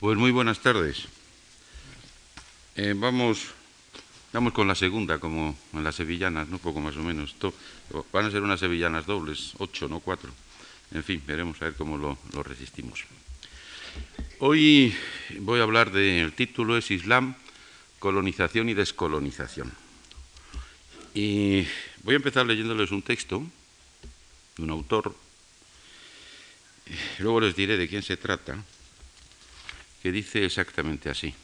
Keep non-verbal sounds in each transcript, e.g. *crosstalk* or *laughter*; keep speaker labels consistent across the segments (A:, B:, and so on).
A: Pues muy buenas tardes. Eh, vamos, vamos con la segunda, como en las sevillanas, ¿no? Poco más o menos. van a ser unas sevillanas dobles, ocho, no cuatro. En fin, veremos a ver cómo lo, lo resistimos. Hoy voy a hablar del título es Islam, colonización y descolonización. Y voy a empezar leyéndoles un texto de un autor, luego les diré de quién se trata, que dice exactamente así.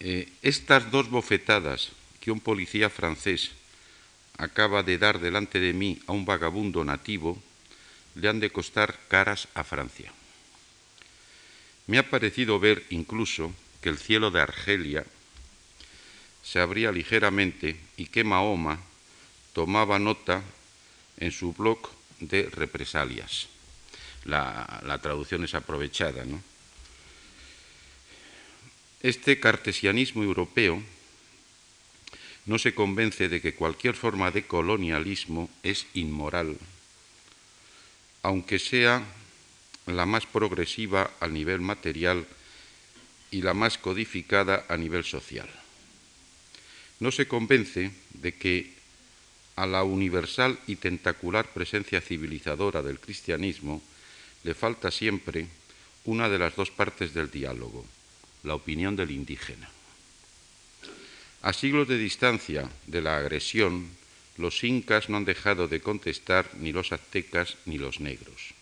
A: Eh, estas dos bofetadas que un policía francés acaba de dar delante de mí a un vagabundo nativo le han de costar caras a Francia. Me ha parecido ver incluso que el cielo de Argelia se abría ligeramente y que Mahoma tomaba nota en su blog de represalias la, traducción es aprovechada. ¿no? Este cartesianismo europeo no se convence de que cualquier forma de colonialismo es inmoral, aunque sea la más progresiva a nivel material y la más codificada a nivel social. No se convence de que a la universal y tentacular presencia civilizadora del cristianismo le falta siempre una de las dos partes del diálogo, la opinión del indígena. A siglos de distancia de la agresión, los incas no han dejado de contestar ni los aztecas ni los negros.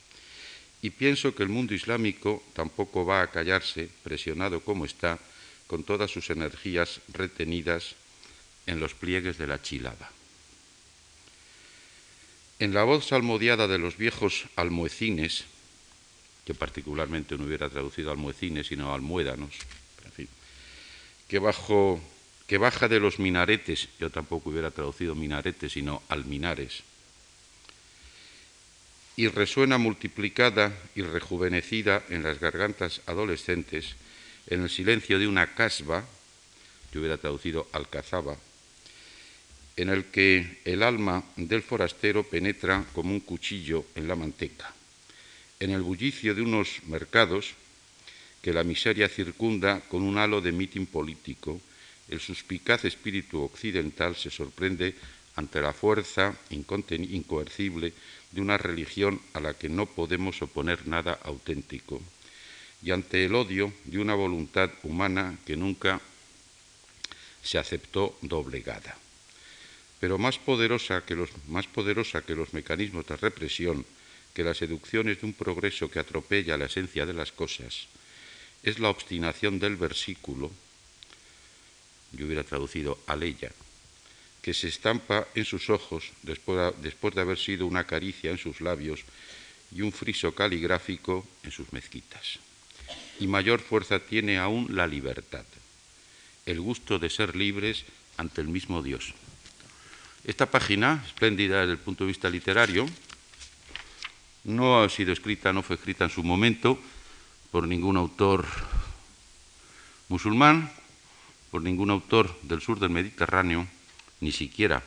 A: Y pienso que el mundo islámico tampoco va a callarse, presionado como está, con todas sus energías retenidas en los pliegues de la chilada. En la voz salmodiada de los viejos almoecines, que particularmente no hubiera traducido almuecines, sino almuédanos, en fin, que, bajo, que baja de los minaretes, yo tampoco hubiera traducido minaretes, sino alminares, y resuena multiplicada y rejuvenecida en las gargantas adolescentes, en el silencio de una casba, yo hubiera traducido alcazaba, en el que el alma del forastero penetra como un cuchillo en la manteca en el bullicio de unos mercados que la miseria circunda con un halo de mitin político, el suspicaz espíritu occidental se sorprende ante la fuerza incoercible de una religión a la que no podemos oponer nada auténtico y ante el odio de una voluntad humana que nunca se aceptó doblegada. Pero más poderosa que los, más poderosa que los mecanismos de represión que las seducciones de un progreso que atropella la esencia de las cosas es la obstinación del versículo, yo hubiera traducido aleya, que se estampa en sus ojos después de haber sido una caricia en sus labios y un friso caligráfico en sus mezquitas. Y mayor fuerza tiene aún la libertad, el gusto de ser libres ante el mismo Dios. Esta página, espléndida desde el punto de vista literario, no ha sido escrita, no fue escrita en su momento por ningún autor musulmán, por ningún autor del sur del Mediterráneo, ni siquiera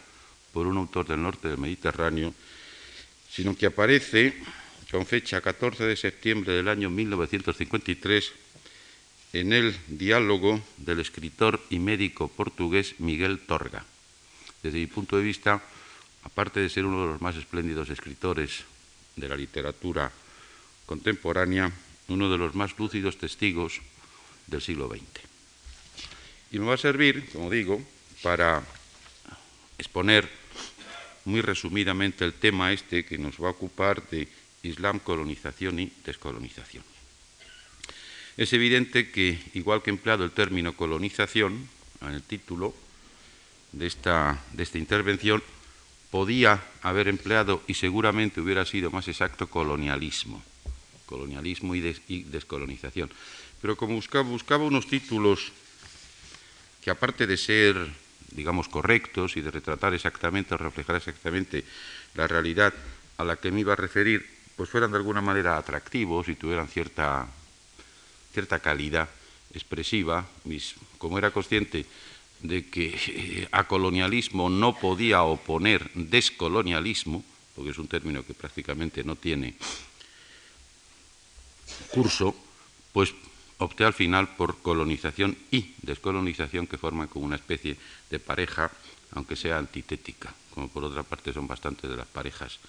A: por un autor del norte del Mediterráneo, sino que aparece con fecha 14 de septiembre del año 1953 en el diálogo del escritor y médico portugués Miguel Torga. Desde mi punto de vista, aparte de ser uno de los más espléndidos escritores de la literatura contemporánea, uno de los más lúcidos testigos del siglo XX. Y me va a servir, como digo, para exponer muy resumidamente el tema este que nos va a ocupar de Islam, colonización y descolonización. Es evidente que, igual que he empleado el término colonización en el título de esta, de esta intervención, podía haber empleado y seguramente hubiera sido más exacto colonialismo, colonialismo y, descolonización. Pero como buscaba, unos títulos que aparte de ser, digamos, correctos y de retratar exactamente o reflejar exactamente la realidad a la que me iba a referir, pues fueran de alguna manera atractivos y tuvieran cierta, cierta calidad expresiva, como era consciente de que eh, a colonialismo no podía oponer descolonialismo, porque es un término que prácticamente no tiene curso, pues opté al final por colonización y descolonización que forman como una especie de pareja, aunque sea antitética, como por otra parte son bastantes de las parejas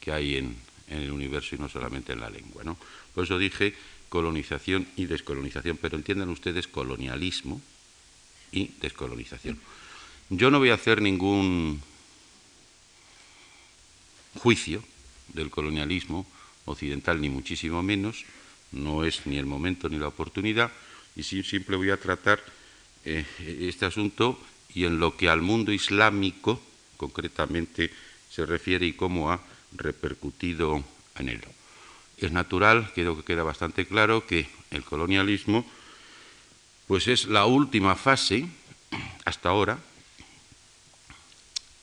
A: que hay en, el universo y no solamente en la lengua. ¿no? Por eso dije colonización y descolonización, pero entiendan ustedes colonialismo y descolonización. Yo no voy a hacer ningún juicio del colonialismo occidental, ni muchísimo menos, no es ni el momento ni la oportunidad, y siempre voy a tratar eh, este asunto y en lo que al mundo islámico concretamente se refiere y cómo ha repercutido en él. Es natural, creo que queda bastante claro, que el colonialismo pues es la última fase, hasta ahora,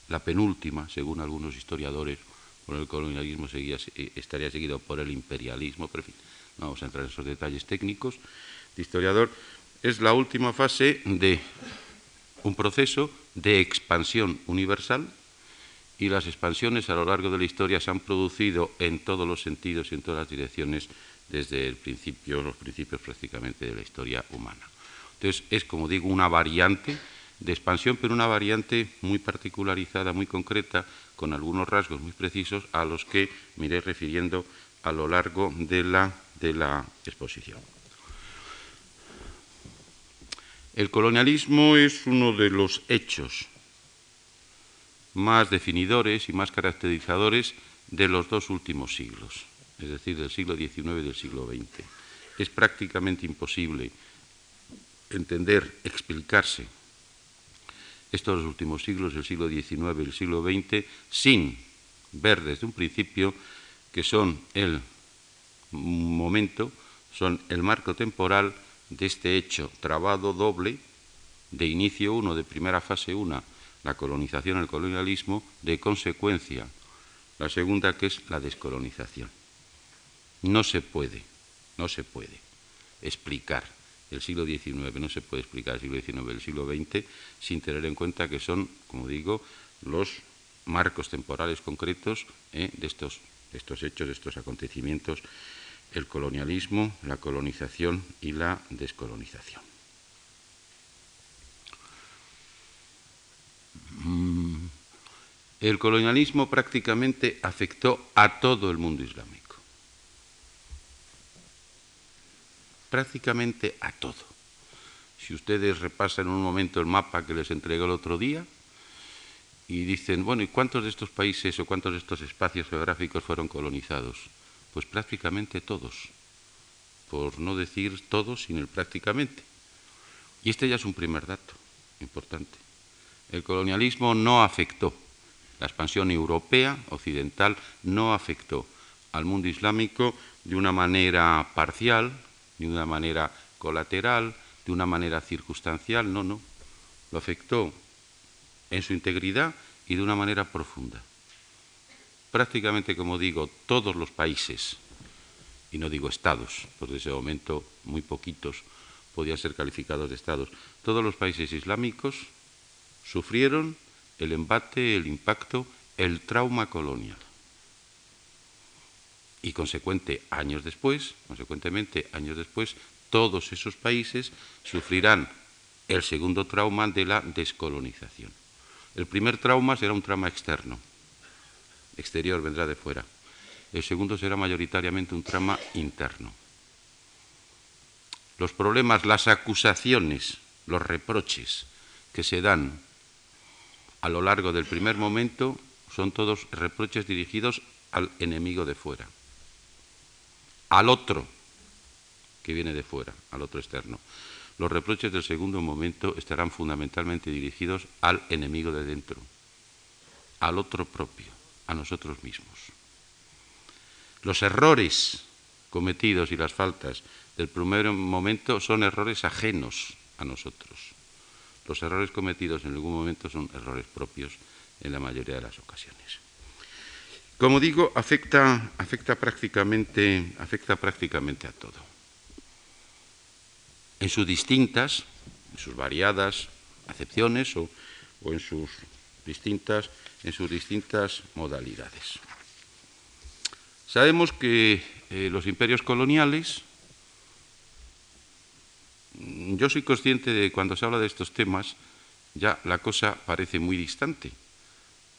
A: la penúltima, según algunos historiadores, por el colonialismo eh, estaría seguido por el imperialismo, pero en fin, no vamos a entrar en esos detalles técnicos de historiador, es la última fase de un proceso de expansión universal y las expansiones a lo largo de la historia se han producido en todos los sentidos y en todas las direcciones desde el principio, los principios prácticamente de la historia humana. Entonces es, como digo, una variante de expansión, pero una variante muy particularizada, muy concreta, con algunos rasgos muy precisos a los que me iré refiriendo a lo largo de la, de la exposición. El colonialismo es uno de los hechos más definidores y más caracterizadores de los dos últimos siglos, es decir, del siglo XIX y del siglo XX. Es prácticamente imposible entender, explicarse estos últimos siglos, el siglo XIX y el siglo XX, sin ver desde un principio que son el momento, son el marco temporal de este hecho trabado doble de inicio uno, de primera fase una, la colonización, el colonialismo, de consecuencia, la segunda que es la descolonización. No se puede, no se puede explicar el siglo XIX, no se puede explicar el siglo XIX, el siglo XX, sin tener en cuenta que son, como digo, los marcos temporales concretos eh, de, estos, de estos hechos, de estos acontecimientos, el colonialismo, la colonización y la descolonización. Mm. El colonialismo prácticamente afectó a todo el mundo islámico. Prácticamente a todo. Si ustedes repasan un momento el mapa que les entregó el otro día y dicen, bueno, ¿y cuántos de estos países o cuántos de estos espacios geográficos fueron colonizados? Pues prácticamente todos, por no decir todos, sino prácticamente. Y este ya es un primer dato importante. El colonialismo no afectó, la expansión europea, occidental, no afectó al mundo islámico de una manera parcial, de una manera colateral, de una manera circunstancial, no, no. Lo afectó en su integridad y de una manera profunda. Prácticamente, como digo, todos los países, y no digo estados, porque en ese momento muy poquitos podían ser calificados de estados, todos los países islámicos sufrieron el embate, el impacto, el trauma colonial y consecuente años después, consecuentemente años después, todos esos países sufrirán el segundo trauma de la descolonización. El primer trauma será un trauma externo, exterior vendrá de fuera. El segundo será mayoritariamente un trauma interno. Los problemas, las acusaciones, los reproches que se dan a lo largo del primer momento son todos reproches dirigidos al enemigo de fuera al otro que viene de fuera, al otro externo. Los reproches del segundo momento estarán fundamentalmente dirigidos al enemigo de dentro, al otro propio, a nosotros mismos. Los errores cometidos y las faltas del primer momento son errores ajenos a nosotros. Los errores cometidos en algún momento son errores propios en la mayoría de las ocasiones. Como digo, afecta, prácticamente a todo. En sus distintas, en sus variadas acepciones o, en, sus distintas, en sus distintas modalidades. Sabemos que eh, los imperios coloniales yo soy consciente de que cuando se habla de estos temas, ya la cosa parece muy distante,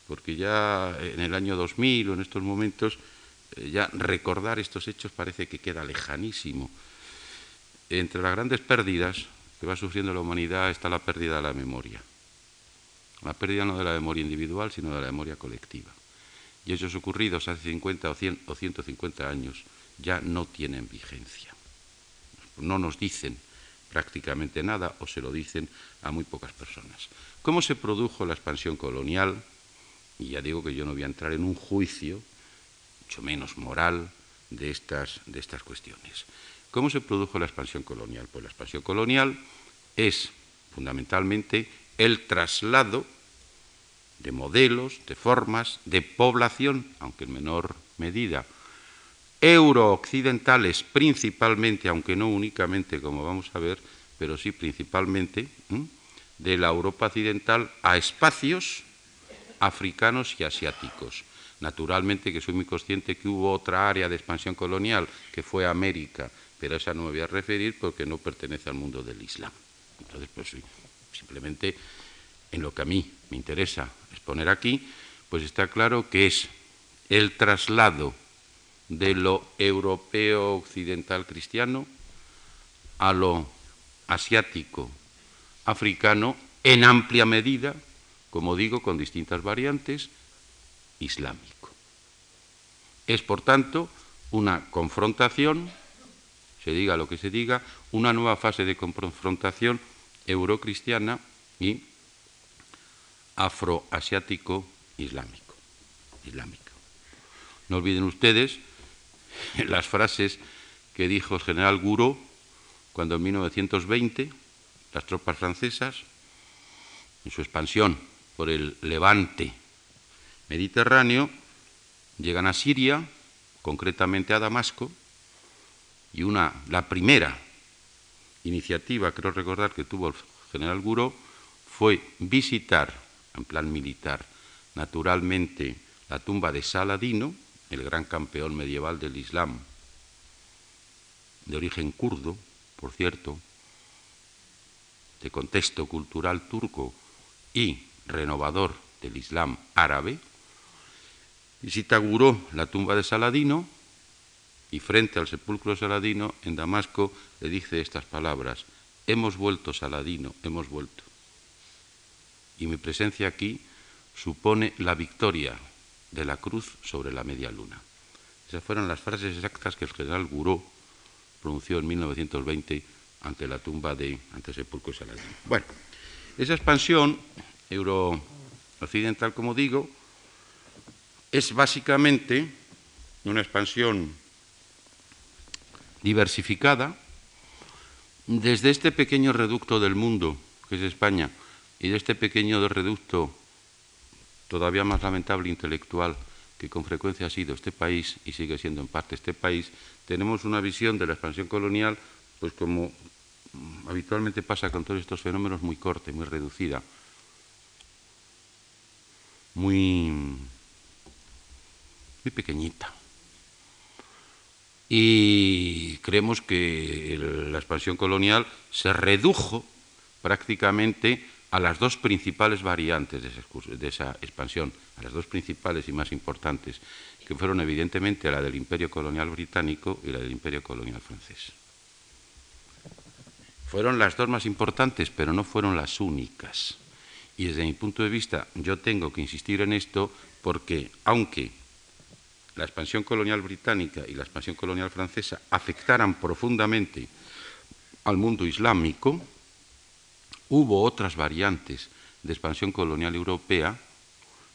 A: porque ya en el año 2000 o en estos momentos, eh, ya recordar estos hechos parece que queda lejanísimo. Entre las grandes pérdidas que va sufriendo la humanidad está la pérdida de la memoria. La pérdida no de la memoria individual, sino de la memoria colectiva. Y hechos ocurridos hace 50 o, 100 o 150 años ya no tienen vigencia. No nos dicen prácticamente nada o se lo dicen a muy pocas personas. ¿Cómo se produjo la expansión colonial? Y ya digo que yo no voy a entrar en un juicio, mucho menos moral, de estas, de estas cuestiones. ¿Cómo se produjo la expansión colonial? Pues la expansión colonial es fundamentalmente el traslado de modelos, de formas, de población, aunque en menor medida, eurooccidentales principalmente, aunque no únicamente, como vamos a ver, pero sí principalmente, de la Europa occidental a espacios africanos y asiáticos. Naturalmente que soy muy consciente que hubo otra área de expansión colonial, que fue América, pero a esa no me voy a referir porque no pertenece al mundo del Islam. Entonces, pues simplemente en lo que a mí me interesa exponer aquí, pues está claro que es el traslado de lo europeo occidental cristiano a lo asiático africano en amplia medida, como digo, con distintas variantes, islámico. Es, por tanto, una confrontación, se diga lo que se diga, una nueva fase de confrontación eurocristiana y afroasiático islámico. islámico. No olviden ustedes *laughs* las frases que dijo el general Gouraud cuando en 1920 las tropas francesas, en su expansión por el levante mediterráneo, llegan a Siria, concretamente a Damasco, y una, la primera iniciativa, creo recordar, que tuvo el general Gouraud fue visitar, en plan militar, naturalmente, la tumba de Saladino, el gran campeón medieval del Islam, de origen kurdo, por cierto, de contexto cultural turco y renovador del Islam árabe, visita Guró la tumba de Saladino y frente al sepulcro de Saladino en Damasco le dice estas palabras, hemos vuelto Saladino, hemos vuelto. Y mi presencia aquí supone la victoria de la cruz sobre la media luna. Esas fueron las frases exactas que el general Gouraud pronunció en 1920 ante la tumba de, ante el sepulcro de Saladino. Bueno, esa expansión euro-occidental, como digo, es básicamente una expansión diversificada desde este pequeño reducto del mundo, que es España, y de este pequeño reducto todavía más lamentable intelectual que con frecuencia ha sido este país y sigue siendo en parte este país, tenemos una visión de la expansión colonial, pues como habitualmente pasa con todos estos fenómenos, muy corta, muy reducida, muy, muy pequeñita. Y creemos que la expansión colonial se redujo prácticamente a las dos principales variantes de esa, expansión, a las dos principales y más importantes, que fueron evidentemente la del imperio colonial británico y la del imperio colonial francés. Fueron las dos más importantes, pero no fueron las únicas. Y desde mi punto de vista yo tengo que insistir en esto porque aunque la expansión colonial británica y la expansión colonial francesa afectaran profundamente al mundo islámico, hubo otras variantes de expansión colonial europea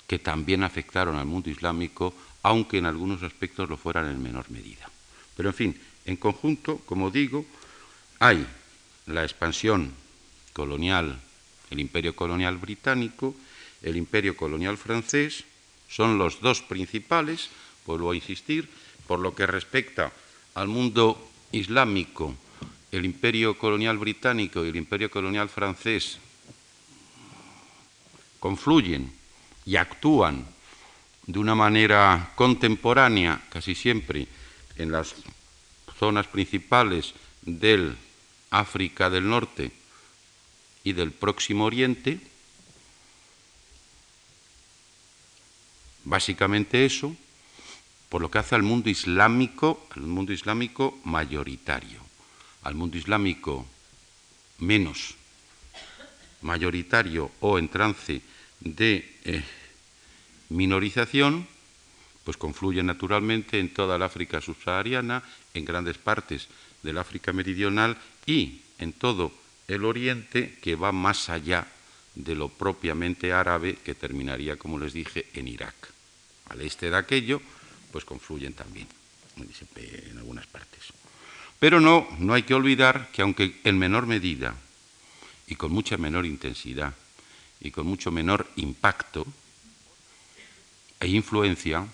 A: que también afectaron al mundo islámico, aunque en algunos aspectos lo fueran en menor medida. Pero en fin, en conjunto, como digo, hay la expansión colonial, el imperio colonial británico, el imperio colonial francés, son los dos principales, vuelvo a insistir, por lo que respecta al mundo islámico el imperio colonial británico y el imperio colonial francés confluyen y actúan de una manera contemporánea, casi siempre, en las zonas principales del África del Norte y del Próximo Oriente, básicamente eso, por lo que hace al mundo islámico, al mundo islámico mayoritario, al mundo islámico menos mayoritario o en trance de eh, minorización, pues confluye naturalmente en toda la África subsahariana, en grandes partes del África meridional y en todo el Oriente que va más allá de lo propiamente árabe que terminaría, como les dije, en Irak. Al este de aquello, pues confluyen también en algunas partes. Pero no, no hay que olvidar que aunque en menor medida y con mucha menor intensidad y con mucho menor impacto e influencia,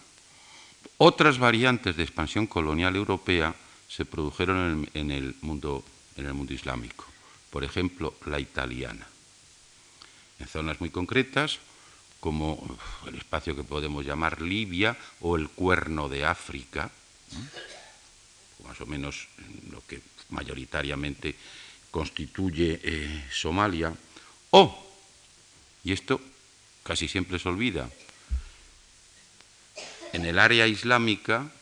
A: otras variantes de expansión colonial europea se produjeron en el, mundo, en el mundo islámico. Por ejemplo, la italiana. En zonas muy concretas, como el espacio que podemos llamar Libia o el cuerno de África, más o menos lo que mayoritariamente constituye eh, Somalia, o, y esto casi siempre se olvida, en el área islámica,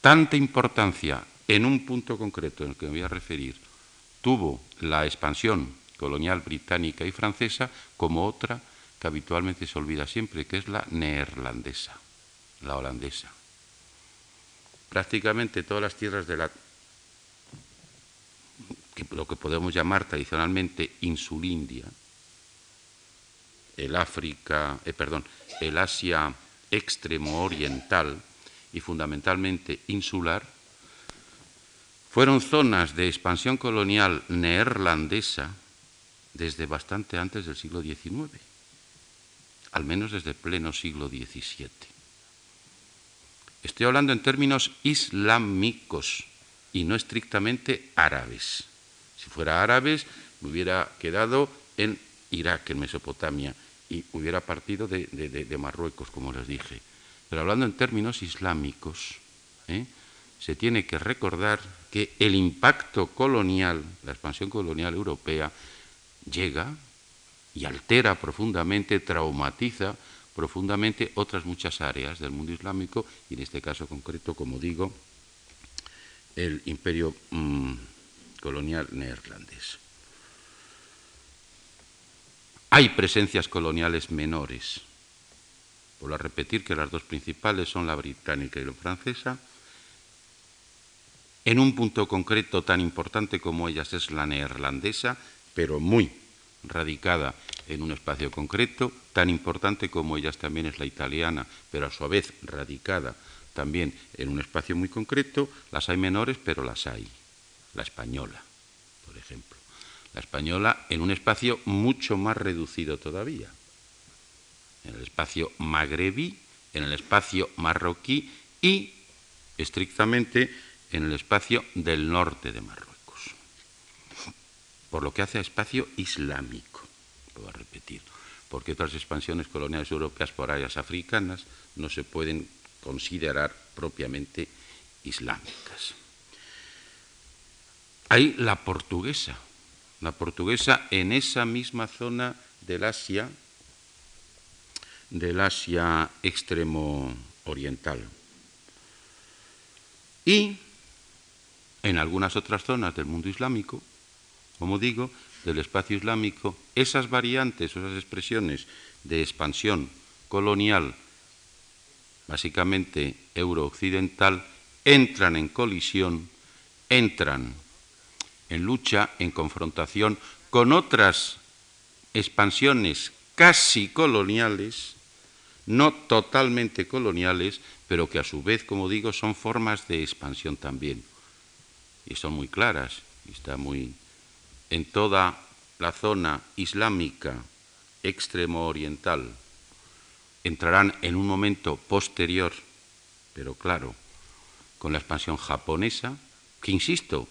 A: tanta importancia en un punto concreto en el que me voy a referir tuvo la expansión colonial británica y francesa como otra que habitualmente se olvida siempre, que es la neerlandesa, la holandesa. Prácticamente todas las tierras de la lo que podemos llamar tradicionalmente insulindia, el África, eh, perdón, el Asia extremo oriental y fundamentalmente insular, fueron zonas de expansión colonial neerlandesa desde bastante antes del siglo XIX, al menos desde pleno siglo XVII. Estoy hablando en términos islámicos y no estrictamente árabes. Si fuera árabes, me hubiera quedado en Irak, en Mesopotamia, y hubiera partido de, Marruecos, como les dije. Pero hablando en términos islámicos, ¿eh? se tiene que recordar que el impacto colonial, la expansión colonial europea, llega y altera profundamente, traumatiza profundamente otras muchas áreas del mundo islámico, y en este caso concreto, como digo, el imperio mm, colonial neerlandés. Hay presencias coloniales menores. Vuelvo a repetir que las dos principales son la británica y la francesa. En un punto concreto tan importante como ellas es la neerlandesa, pero muy radicada en un espacio concreto, tan importante como ellas también es la italiana, pero a su vez radicada también en un espacio muy concreto, las hay menores, pero las hay la española, por ejemplo. La española en un espacio mucho más reducido todavía, en el espacio magrebí, en el espacio marroquí y estrictamente en el espacio del norte de Marruecos. Por lo que hace a espacio islámico, voy a repetir, porque otras expansiones coloniales europeas por áreas africanas no se pueden considerar propiamente islámicas. Hay la portuguesa, la portuguesa en esa misma zona del Asia, del Asia extremo oriental. Y en algunas otras zonas del mundo islámico, como digo, del espacio islámico, esas variantes, esas expresiones de expansión colonial, básicamente eurooccidental, entran en colisión, entran en lucha, en confrontación con otras expansiones casi coloniales, no totalmente coloniales, pero que a su vez, como digo, son formas de expansión también. Y son muy claras, y está muy en toda la zona islámica extremo oriental. Entrarán en un momento posterior, pero claro, con la expansión japonesa, que insisto,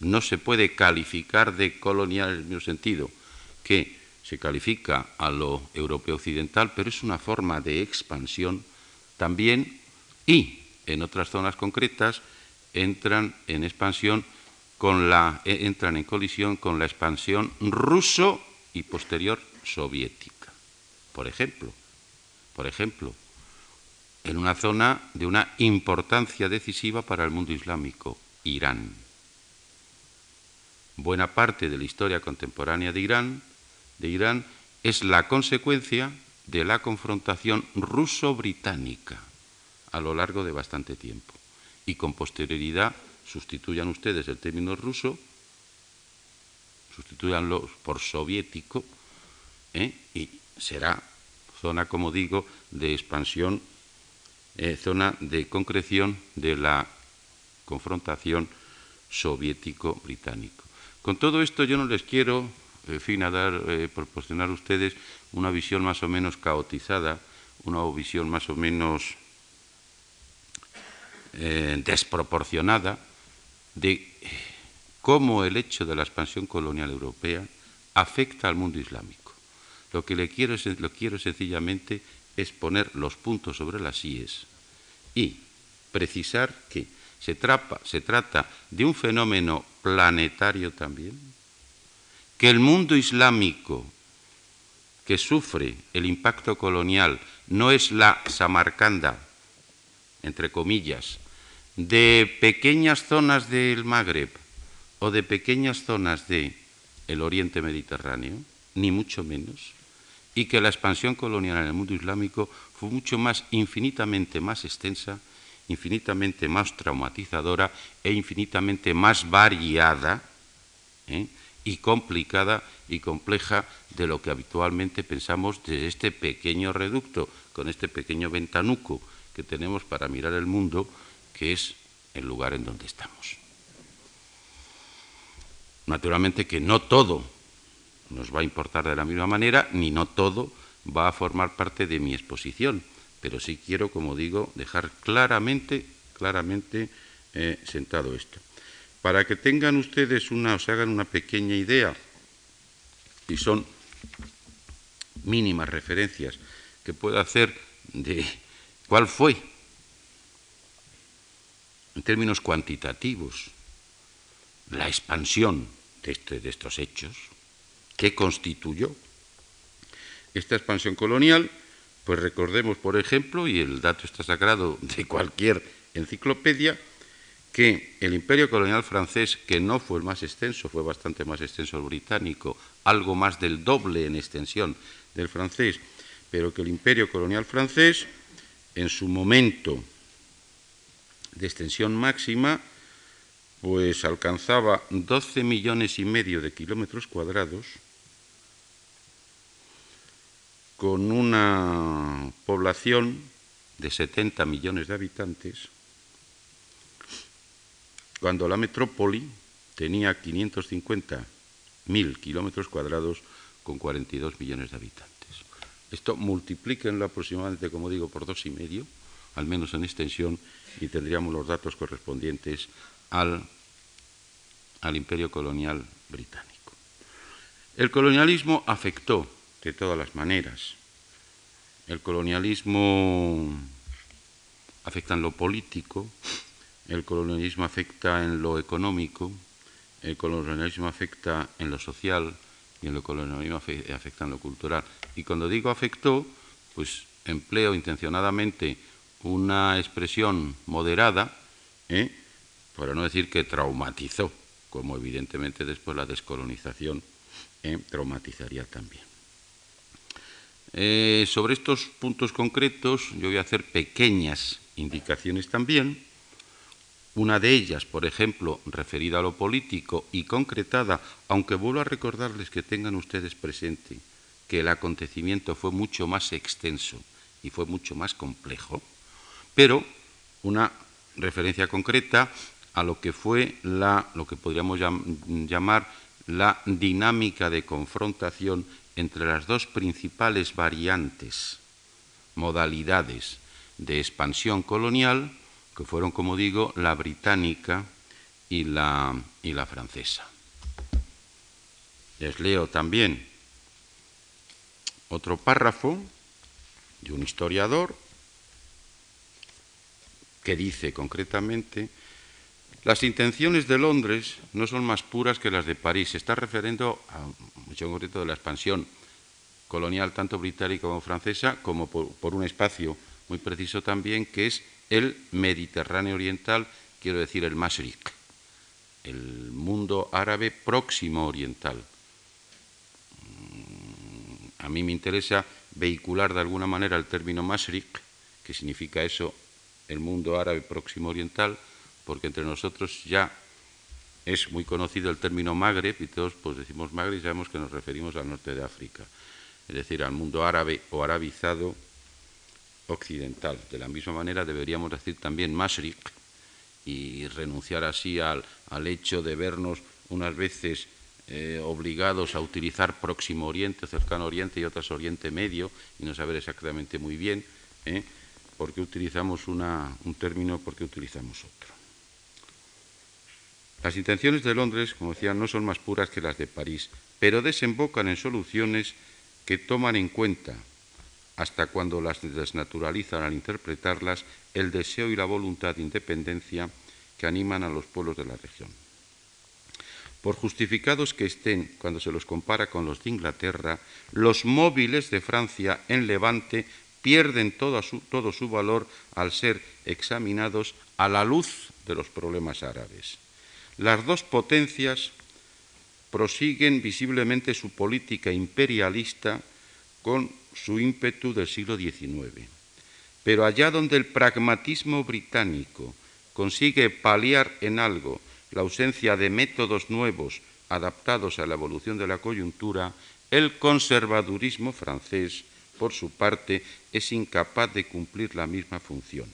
A: no se puede calificar de colonial en el mismo sentido que se califica a lo europeo occidental, pero es una forma de expansión también y en otras zonas concretas entran en expansión con la, e, entran en colisión con la expansión ruso y posterior soviética. Por ejemplo, por ejemplo, en una zona de una importancia decisiva para el mundo islámico, Irán. Buena parte de la historia contemporánea de Irán, de Irán es la consecuencia de la confrontación ruso-británica a lo largo de bastante tiempo. Y con posterioridad sustituyan ustedes el término ruso, sustituyanlo por soviético, ¿eh? y será zona, como digo, de expansión, eh, zona de concreción de la confrontación soviético-británico. Con todo esto yo no les quiero, en fin, a dar, eh, proporcionar a ustedes una visión más o menos caotizada, una visión más o menos eh, desproporcionada de cómo el hecho de la expansión colonial europea afecta al mundo islámico. Lo que le quiero, lo quiero sencillamente es poner los puntos sobre las IES y precisar que se, se trata de un fenómeno planetario también, que el mundo islámico que sufre el impacto colonial no es la Samarcanda, entre comillas, de pequeñas zonas del Magreb o de pequeñas zonas del el Oriente Mediterráneo, ni mucho menos, y que la expansión colonial en el mundo islámico fue mucho más, infinitamente más extensa, infinitamente más traumatizadora e infinitamente más variada ¿eh? y complicada y compleja de lo que habitualmente pensamos de este pequeño reducto, con este pequeño ventanuco que tenemos para mirar el mundo, que es el lugar en donde estamos. Naturalmente que no todo nos va a importar de la misma manera, ni no todo va a formar parte de mi exposición, pero sí quiero, como digo, dejar claramente, claramente eh, sentado esto. Para que tengan ustedes una, o se hagan una pequeña idea, y son mínimas referencias que puedo hacer de cuál fue, en términos cuantitativos, la expansión de, este, de estos hechos, que constituyó esta expansión colonial, pues recordemos, por ejemplo, y el dato está sacado de cualquier enciclopedia, que el imperio colonial francés, que no fue el más extenso, fue bastante más extenso el británico, algo más del doble en extensión del francés, pero que el imperio colonial francés, en su momento de extensión máxima, pues alcanzaba 12 millones y medio de kilómetros cuadrados, con una población de 70 millones de habitantes, cuando la metrópoli tenía 550.000 kilómetros cuadrados con 42 millones de habitantes. Esto multiplíquenlo aproximadamente, como digo, por dos y medio, al menos en extensión, y tendríamos los datos correspondientes al, al imperio colonial británico. El colonialismo afectó de todas las maneras. El colonialismo afecta en lo político, el colonialismo afecta en lo económico, el colonialismo afecta en lo social y el colonialismo afecta en lo cultural. Y cuando digo afectó, pues empleo intencionadamente una expresión moderada, ¿eh? para no decir que traumatizó, como evidentemente después la descolonización ¿eh? traumatizaría también. Eh, sobre estos puntos concretos yo voy a hacer pequeñas indicaciones también una de ellas, por ejemplo, referida a lo político y concretada, aunque vuelvo a recordarles que tengan ustedes presente que el acontecimiento fue mucho más extenso y fue mucho más complejo, pero una referencia concreta a lo que fue la, lo que podríamos llamar la dinámica de confrontación entre las dos principales variantes, modalidades de expansión colonial, que fueron, como digo, la británica y la, y la francesa. Les leo también otro párrafo de un historiador que dice concretamente Las intenciones de Londres no son más puras que las de París. Se está refiriendo a mucho concreto de la expansión colonial tanto británica como francesa, como por, un espacio muy preciso también, que es el Mediterráneo Oriental, quiero decir el Mashriq, el mundo árabe próximo oriental. Mm, a mí me interesa vehicular de alguna manera el término Mashriq, que significa eso, el mundo árabe próximo oriental, porque entre nosotros ya es muy conocido el término Magreb y todos pues decimos Magreb y sabemos que nos referimos al norte de África, es decir, al mundo árabe o arabizado occidental. De la misma manera deberíamos decir también Mashriq y renunciar así al, hecho de vernos unas veces eh, obligados a utilizar Próximo Oriente, Cercano Oriente y otras Oriente Medio y no saber exactamente muy bien ¿eh? Por qué utilizamos un término, por qué utilizamos otro. Las intenciones de Londres, como decía, no son más puras que las de París, pero desembocan en soluciones que toman en cuenta, hasta cuando las desnaturalizan al interpretarlas, el deseo y la voluntad de independencia que animan a los pueblos de la región. Por justificados que estén cuando se los compara con los de Inglaterra, los móviles de Francia en Levante pierden todo su, todo su valor al ser examinados a la luz de los problemas árabes. Las dos potencias prosiguen visiblemente su política imperialista con su ímpetu del siglo XIX. Pero allá donde el pragmatismo británico consigue paliar en algo la ausencia de métodos nuevos adaptados a la evolución de la coyuntura, el conservadurismo francés, por su parte, es incapaz de cumplir la misma función.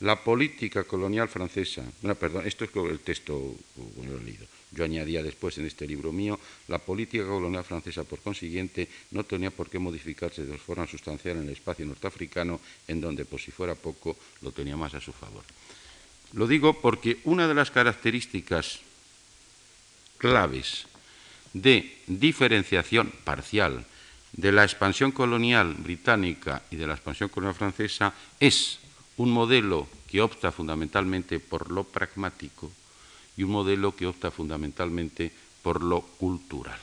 A: La política colonial francesa, bueno, perdón, esto es el texto bueno, he leído. Yo añadía después en este libro mío, la política colonial francesa, por consiguiente, no tenía por qué modificarse de forma sustancial en el espacio norteafricano, en donde, por si fuera poco, lo tenía más a su favor. Lo digo porque una de las características claves de diferenciación parcial de la expansión colonial británica y de la expansión colonial francesa es un modelo que opta fundamentalmente por lo pragmático y un modelo que opta fundamentalmente por lo cultural.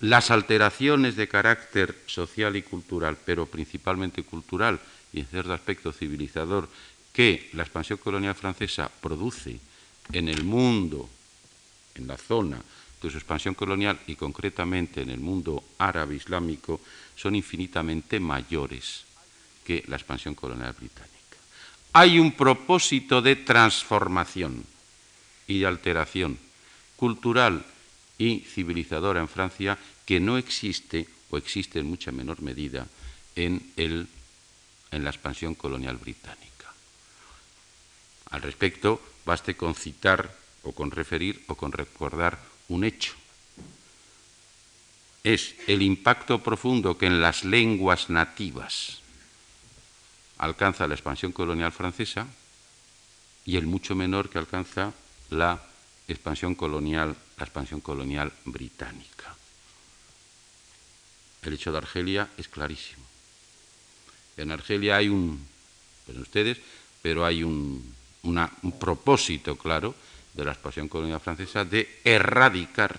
A: Las alteraciones de carácter social y cultural, pero principalmente cultural y en cierto aspecto civilizador, que la expansión colonial francesa produce en el mundo, en la zona de su expansión colonial y concretamente en el mundo árabe islámico, son infinitamente mayores que la expansión colonial británica. Hay un propósito de transformación y de alteración cultural y civilizadora en Francia que no existe o existe en mucha menor medida en, en la expansión colonial británica. Al respecto, baste con citar o con referir o con recordar un hecho. Es el impacto profundo que en las lenguas nativas alcanza la expansión colonial francesa y el mucho menor que alcanza la expansión colonial, la expansión colonial británica. El hecho de Argelia es clarísimo. En Argelia hay un, pues ustedes, pero hay un, un propósito claro de la expansión colonial francesa de erradicar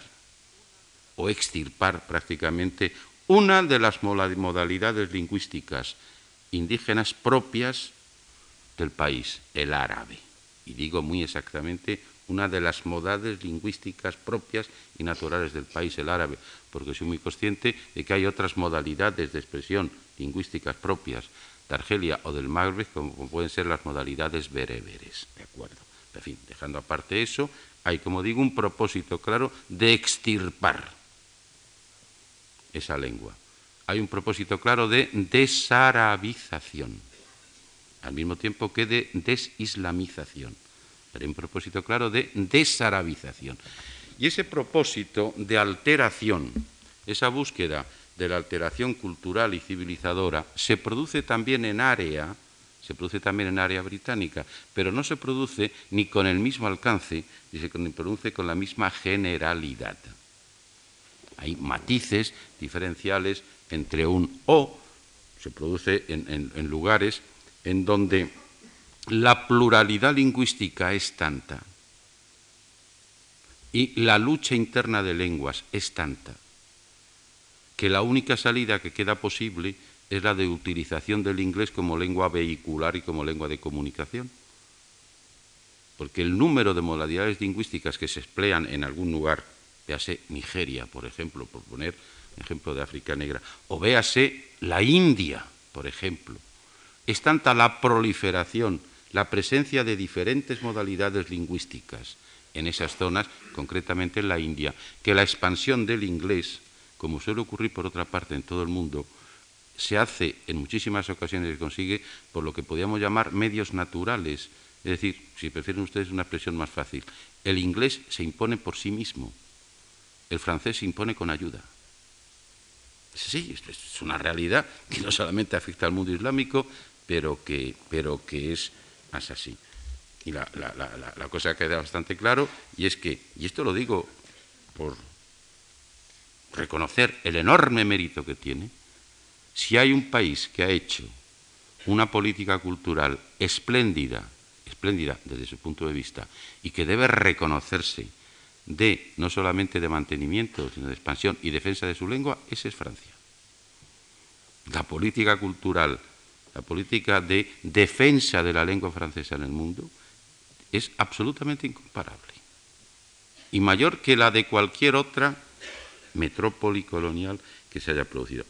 A: o extirpar prácticamente una de las modalidades lingüísticas indígenas propias del país, el árabe. Y digo muy exactamente una de las modalidades lingüísticas propias y naturales del país, el árabe, porque soy muy consciente de que hay otras modalidades de expresión lingüísticas propias de Argelia o del Magreb, como pueden ser las modalidades bereberes. ¿De acuerdo? En fin, dejando aparte eso, hay, como digo, un propósito claro de extirpar esa lengua hay un propósito claro de desarabización, al mismo tiempo que de desislamización, pero hay un propósito claro de desarabización. Y ese propósito de alteración, esa búsqueda de la alteración cultural y civilizadora, se produce también en área, se produce también en área británica, pero no se produce ni con el mismo alcance, ni se produce con la misma generalidad. Hay matices diferenciales entre un o, se produce en, lugares en donde la pluralidad lingüística es tanta y la lucha interna de lenguas es tanta que la única salida que queda posible es la de utilización del inglés como lengua vehicular y como lengua de comunicación. Porque el número de modalidades lingüísticas que se emplean en algún lugar, véase Nigeria, por ejemplo, por poner ejemplo de África Negra, o véase la India, por ejemplo, es tanta la proliferación, la presencia de diferentes modalidades lingüísticas en esas zonas, concretamente en la India, que la expansión del inglés, como suele ocurrir por otra parte en todo el mundo, se hace en muchísimas ocasiones y consigue por lo que podríamos llamar medios naturales. Es decir, si prefieren ustedes una expresión más fácil, el inglés se impone por sí mismo, el francés se impone con ayuda. Sí, es una realidad que no solamente afecta al mundo islámico, pero que, pero que es así. Y la, la cosa queda bastante claro, y es que, y esto lo digo por reconocer el enorme mérito que tiene, si hay un país que ha hecho una política cultural espléndida, espléndida desde su punto de vista, y que debe reconocerse de no solamente de mantenimiento, sino de expansión y defensa de su lengua, ese es Francia. La política cultural, la política de defensa de la lengua francesa en el mundo es absolutamente incomparable y mayor que la de cualquier otra metrópoli colonial que se haya producido.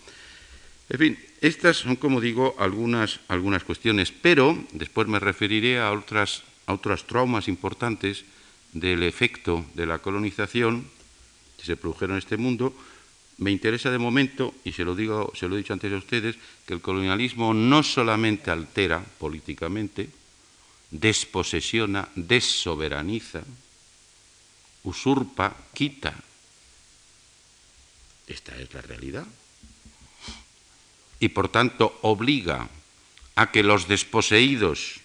A: En fin, estas son, como digo, algunas, algunas cuestiones, pero después me referiré a, otras, a otros traumas importantes del efecto de la colonización que se produjeron en este mundo. Me interesa de momento, y se lo, digo, se lo he dicho antes a ustedes, que el colonialismo no solamente altera políticamente, desposesiona, desoberaniza, usurpa, quita. Esta es la realidad y por tanto obliga a que los desposeídos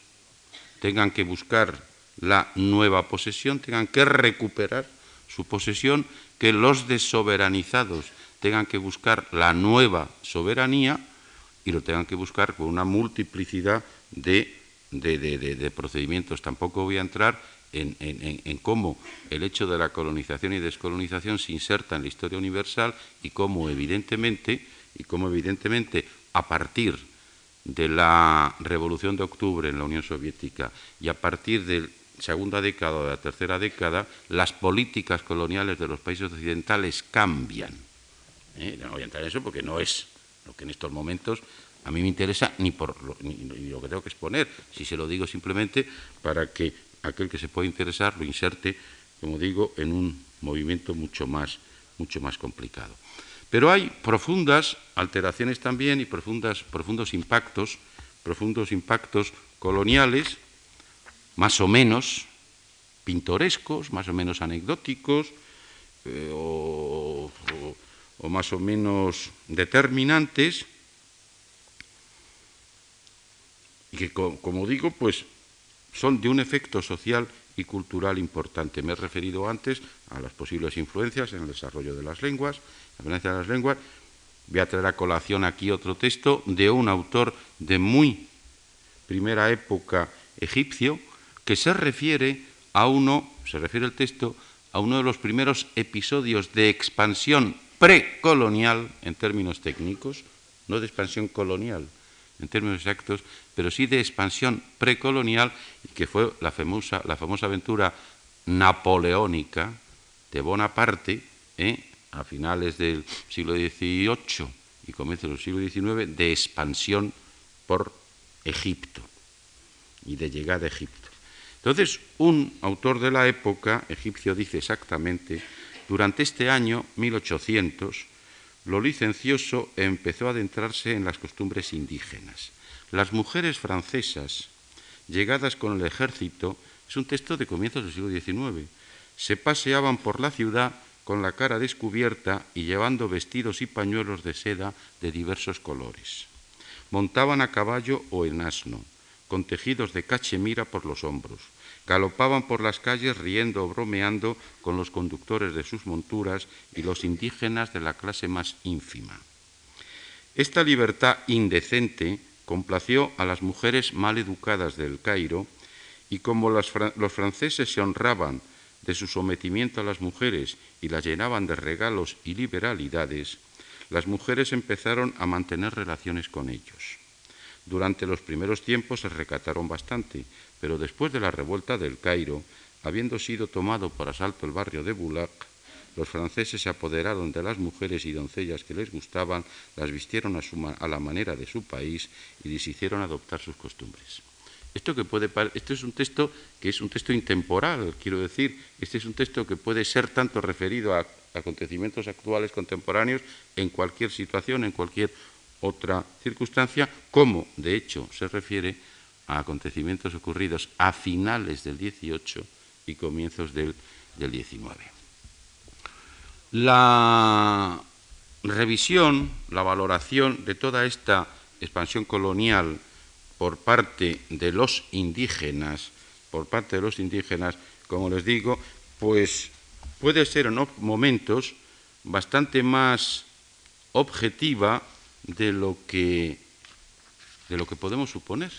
A: tengan que buscar la nueva posesión, tengan que recuperar su posesión, que los desoberanizados tengan que buscar la nueva soberanía y lo tengan que buscar con una multiplicidad de, procedimientos. Tampoco voy a entrar en, en, cómo el hecho de la colonización y descolonización se inserta en la historia universal y cómo evidentemente y como evidentemente a partir de la Revolución de Octubre en la Unión Soviética y a partir de la segunda década o de la tercera década, las políticas coloniales de los países occidentales cambian. ¿Eh? No voy a entrar en eso porque no es lo que en estos momentos a mí me interesa ni por lo, ni lo que tengo que exponer, si se lo digo simplemente para que aquel que se pueda interesar lo inserte, como digo, en un movimiento mucho más, mucho más complicado. Pero hay profundas alteraciones también y profundas, profundos impactos, profundos impactos coloniales, más o menos pintorescos, más o menos anecdóticos, eh, o, más o menos determinantes, y que, como digo, pues son de un efecto social y cultural importante. Me he referido antes a las posibles influencias en el desarrollo de las lenguas, la de las lenguas. Voy a traer a colación aquí otro texto de un autor de muy primera época egipcio que se refiere a uno, se refiere el texto a uno de los primeros episodios de expansión precolonial en términos técnicos, no de expansión colonial en términos exactos, pero sí de expansión precolonial, que fue la famosa, la famosa aventura napoleónica de Bonaparte, ¿eh? a finales del siglo XVIII y comienzos del siglo XIX de expansión por Egipto y de llegada a Egipto. Entonces, un autor de la época egipcio dice exactamente, durante este año 1800, lo licencioso empezó a adentrarse en las costumbres indígenas. Las mujeres francesas, llegadas con el ejército, es un texto de comienzos del siglo XIX, se paseaban por la ciudad con la cara descubierta y llevando vestidos y pañuelos de seda de diversos colores. Montaban a caballo o en asno, con tejidos de cachemira por los hombros. Galopaban por las calles riendo o bromeando con los conductores de sus monturas y los indígenas de la clase más ínfima. Esta libertad indecente complació a las mujeres mal educadas del Cairo y como los, franceses se honraban de su sometimiento a las mujeres y las llenaban de regalos y liberalidades, las mujeres empezaron a mantener relaciones con ellos. Durante los primeros tiempos se recataron bastante, pero después de la revuelta del Cairo, habiendo sido tomado por asalto el barrio de Bulak, los franceses se apoderaron de las mujeres y doncellas que les gustaban, las vistieron a, la manera de su país y les hicieron adoptar sus costumbres. Esto, que puede, esto es un texto que es un texto intemporal, quiero decir, este es un texto que puede ser tanto referido a acontecimientos actuales, contemporáneos, en cualquier situación, en cualquier otra circunstancia, como de hecho se refiere a acontecimientos ocurridos a finales del 18 y comienzos del, del 19. La revisión, la valoración de toda esta expansión colonial por parte de los indígenas, por parte de los indígenas, como les digo, pues puede ser en momentos bastante más objetiva de lo que, de lo que podemos suponer.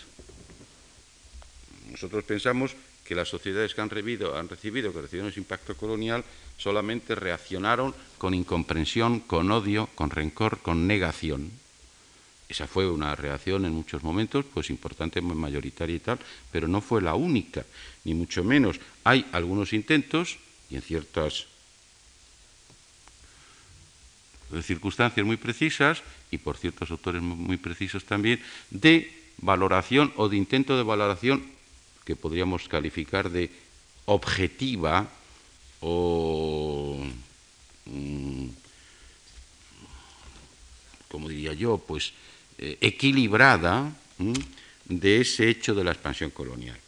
A: Nosotros pensamos que las sociedades que han recibido, han recibido, que recibieron ese impacto colonial, solamente reaccionaron con incomprensión, con odio, con rencor, con negación. Esa fue una reacción en muchos momentos, pues importante, mayoritaria y tal, pero no fue la única, ni mucho menos. Hay algunos intentos, y en ciertas circunstancias muy precisas, y por ciertos autores muy precisos también, de valoración o de intento de valoración que podríamos calificar de objetiva o, mm, como diría yo, pues eh, equilibrada de ese hecho de la expansión colonial.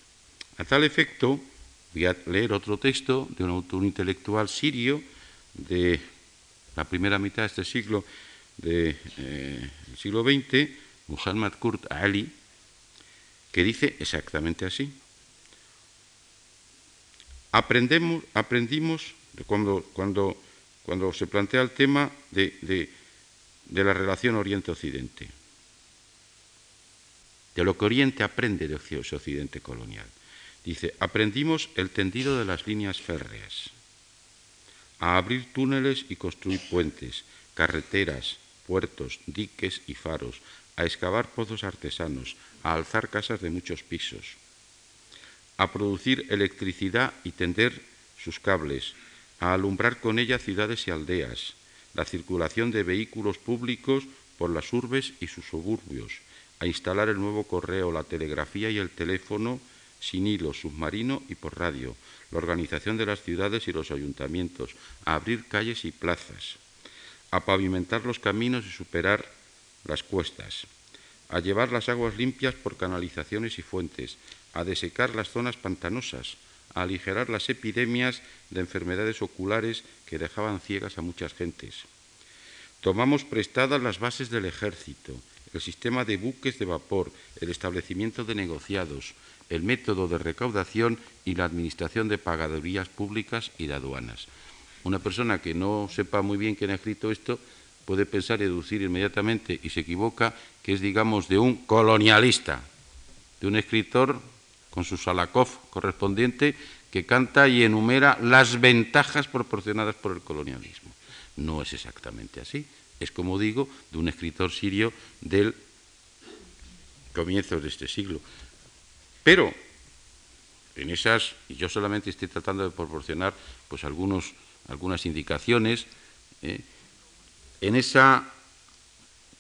A: A tal efecto, voy a leer otro texto de un autor intelectual sirio de la primera mitad de este siglo, del eh, siglo XX, Muhammad Kurt Ali, que dice exactamente así. Aprendemos, aprendimos cuando, cuando, cuando se plantea el tema de, de la relación Oriente-Occidente, de lo que Oriente aprende de Occidente colonial. Dice, aprendimos el tendido de las líneas férreas, a abrir túneles y construir puentes, carreteras, puertos, diques y faros, a excavar pozos artesanos, a alzar casas de muchos pisos, a producir electricidad y tender sus cables, a alumbrar con ella ciudades y aldeas, la circulación de vehículos públicos por las urbes y sus suburbios, a instalar el nuevo correo, la telegrafía y el teléfono sin hilo, submarino y por radio, la organización de las ciudades y los ayuntamientos, a abrir calles y plazas, a pavimentar los caminos y superar las cuestas, a llevar las aguas limpias por canalizaciones y fuentes, a desecar las zonas pantanosas, a aligerar las epidemias de enfermedades oculares que dejaban ciegas a muchas gentes. Tomamos prestadas las bases del ejército, el sistema de buques de vapor, el establecimiento de negociados, el método de recaudación y la administración de pagadurías públicas y de aduanas. Una persona que no sepa muy bien quién ha escrito esto puede pensar y deducir inmediatamente, y se equivoca, que es, digamos, de un colonialista, de un escritor con su Salakov correspondiente, que canta y enumera las ventajas proporcionadas por el colonialismo. No es exactamente así. Es, como digo, de un escritor sirio del comienzo de este siglo. Pero en esas, y yo solamente estoy tratando de proporcionar pues algunos, algunas indicaciones, eh, en esa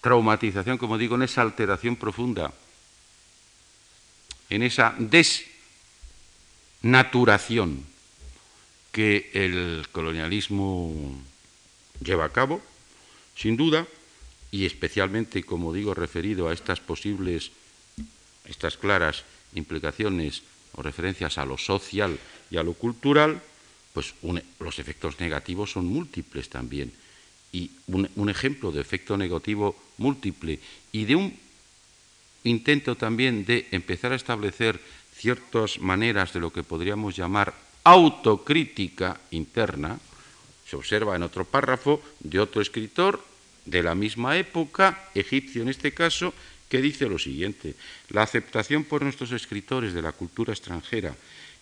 A: traumatización, como digo, en esa alteración profunda en esa desnaturación que el colonialismo lleva a cabo, sin duda, y especialmente, como digo, referido a estas posibles, estas claras implicaciones o referencias a lo social y a lo cultural, pues los efectos negativos son múltiples también. Y un ejemplo de efecto negativo múltiple y de un intento también de empezar a establecer ciertas maneras de lo que podríamos llamar autocrítica interna, se observa en otro párrafo de otro escritor de la misma época, egipcio en este caso, que dice lo siguiente, la aceptación por nuestros escritores de la cultura extranjera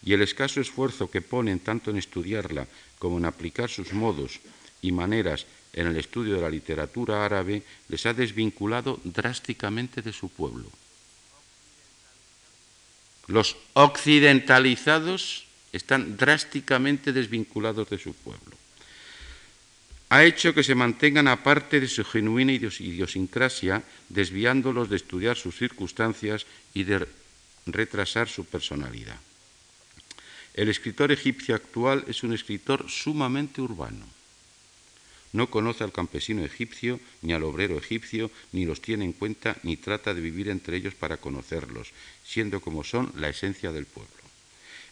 A: y el escaso esfuerzo que ponen tanto en estudiarla como en aplicar sus modos y maneras en el estudio de la literatura árabe les ha desvinculado drásticamente de su pueblo. Los occidentalizados están drásticamente desvinculados de su pueblo. Ha hecho que se mantengan aparte de su genuina idiosincrasia, desviándolos de estudiar sus circunstancias y de retrasar su personalidad. El escritor egipcio actual es un escritor sumamente urbano. No conoce al campesino egipcio, ni al obrero egipcio, ni los tiene en cuenta, ni trata de vivir entre ellos para conocerlos, siendo como son la esencia del pueblo.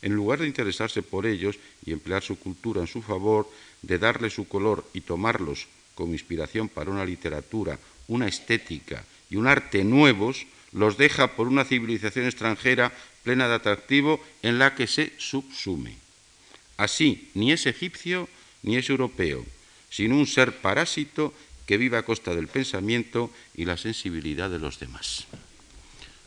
A: En lugar de interesarse por ellos y emplear su cultura en su favor, de darle su color y tomarlos como inspiración para una literatura, una estética y un arte nuevos, los deja por una civilización extranjera plena de atractivo en la que se subsume. Así, ni es egipcio ni es europeo, sino un ser parásito que vive a costa del pensamiento y la sensibilidad de los demás.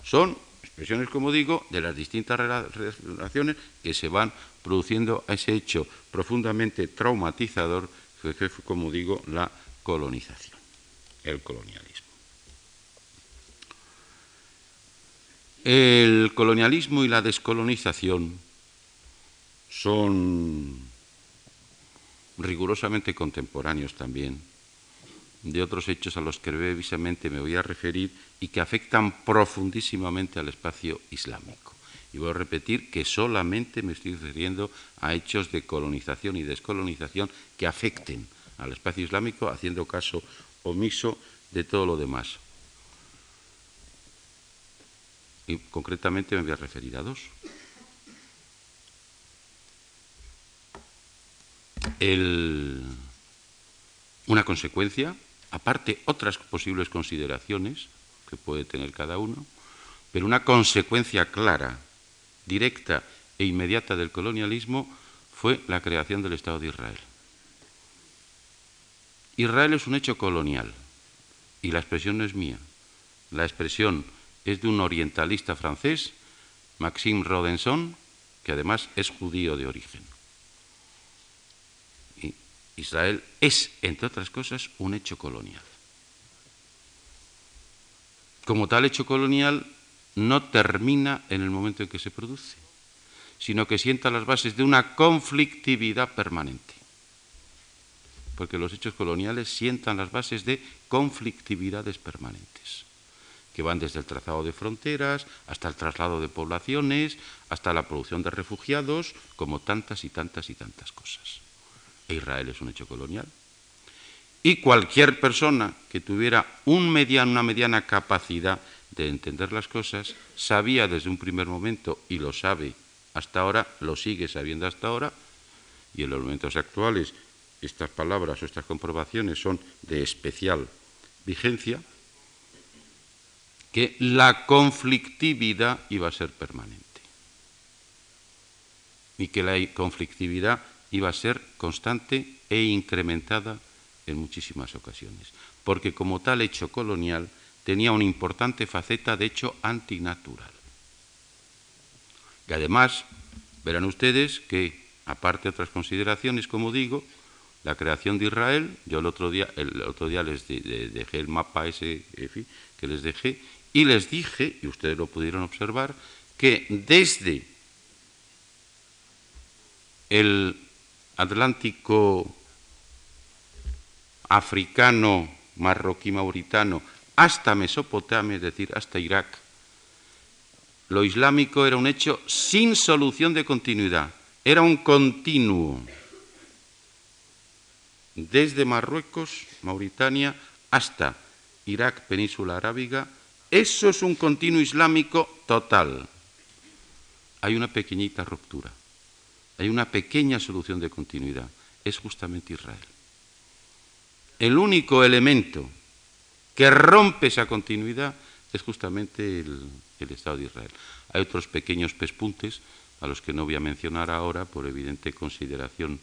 A: Son expresiones, como digo, de las distintas relaciones que se van produciendo a ese hecho profundamente traumatizador que como digo, la colonización, el colonialismo. El colonialismo y la descolonización son rigurosamente contemporáneos también de otros hechos a los que brevísimamente me voy a referir y que afectan profundísimamente al espacio islámico. Y voy a repetir que solamente me estoy refiriendo a hechos de colonización y descolonización que afecten al espacio islámico, haciendo caso omiso de todo lo demás. Y concretamente me voy a referir a dos. Una consecuencia, aparte otras posibles consideraciones que puede tener cada uno, pero una consecuencia clara directa e inmediata del colonialismo fue la creación del Estado de Israel. Israel es un hecho colonial y la expresión no es mía. La expresión es de un orientalista francés, Maxime Rodenson, que además es judío de origen. Israel es, entre otras cosas, un hecho colonial. Como tal hecho colonial, no termina en el momento en que se produce, sino que sienta las bases de una conflictividad permanente. Porque los hechos coloniales sientan las bases de conflictividades permanentes, que van desde el trazado de fronteras hasta el traslado de poblaciones, hasta la producción de refugiados, como tantas y tantas y tantas cosas. E Israel es un hecho colonial. Y cualquier persona que tuviera un una mediana capacidad de entender las cosas, sabía desde un primer momento y lo sabe hasta ahora, lo sigue sabiendo hasta ahora, y en los momentos actuales estas palabras o estas comprobaciones son de especial vigencia, que la conflictividad iba a ser permanente y que la conflictividad iba a ser constante e incrementada en muchísimas ocasiones, porque como tal hecho colonial tenía una importante faceta de hecho antinatural. Y además, verán ustedes que, aparte de otras consideraciones, como digo, la creación de Israel, yo el otro día, el otro día les dejé el mapa ese que les dejé, y les dije, y ustedes lo pudieron observar, que desde el Atlántico africano, marroquí, mauritano, hasta Mesopotamia, es decir, hasta Irak, lo islámico era un hecho sin solución de continuidad, era un continuo. Desde Marruecos, Mauritania, hasta Irak, península arábiga, eso es un continuo islámico total. Hay una pequeñita ruptura, hay una pequeña solución de continuidad, es justamente Israel. El único elemento que rompe esa continuidad es justamente el, Estado de Israel. Hay otros pequeños pespuntes a los que no voy a mencionar ahora por evidente consideración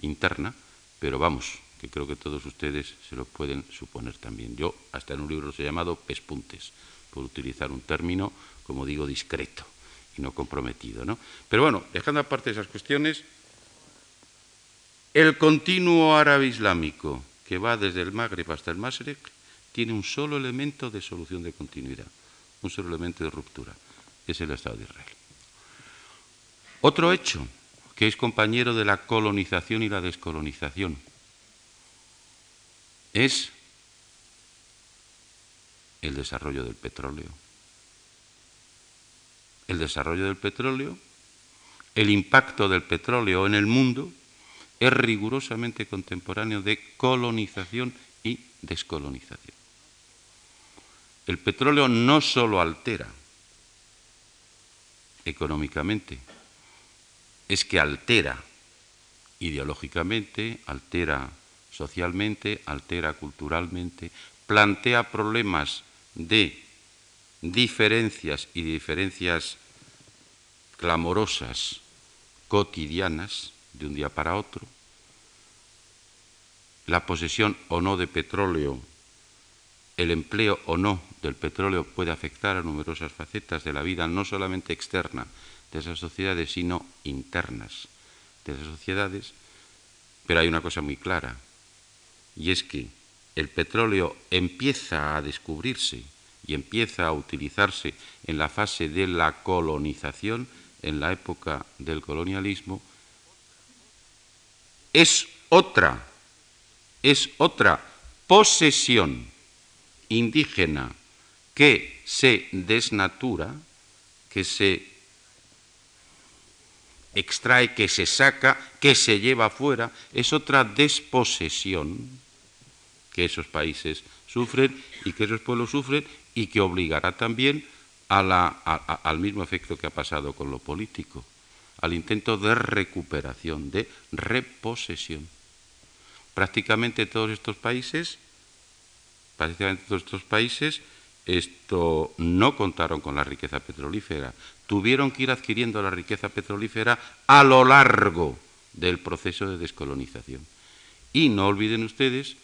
A: interna, pero vamos, que creo que todos ustedes se lo pueden suponer también. Yo hasta en un libro los he llamado pespuntes, por utilizar un término, como digo, discreto no comprometido. ¿no? Pero bueno, dejando aparte esas cuestiones, el continuo árabe islámico que va desde el Magreb hasta el Masrek tiene un solo elemento de solución de continuidad, un solo elemento de ruptura, que es el Estado de Israel. Otro hecho que es compañero de la colonización y la descolonización es el desarrollo del petróleo. El desarrollo del petróleo, el impacto del petróleo en el mundo es rigurosamente contemporáneo de colonización y descolonización. El petróleo no solo altera económicamente, es que altera ideológicamente, altera socialmente, altera culturalmente, plantea problemas de diferencias y diferencias clamorosas, cotidianas, de un día para otro, la posesión o no de petróleo, el empleo o no del petróleo puede afectar a numerosas facetas de la vida, no solamente externa de esas sociedades, sino internas de esas sociedades. Pero hay una cosa muy clara, y es que el petróleo empieza a descubrirse y empieza a utilizarse en la fase de la colonización, en la época del colonialismo, es otra, es otra posesión indígena que se desnatura, que se extrae, que se saca, que se lleva fuera, es otra desposesión que esos países sufren y que esos pueblos sufren y que obligará también al mismo efecto que ha pasado con lo político al intento de recuperación, de reposesión. Prácticamente todos estos países, prácticamente todos estos países, esto no contaron con la riqueza petrolífera, tuvieron que ir adquiriendo la riqueza petrolífera a lo largo del proceso de descolonización. Y no olviden ustedes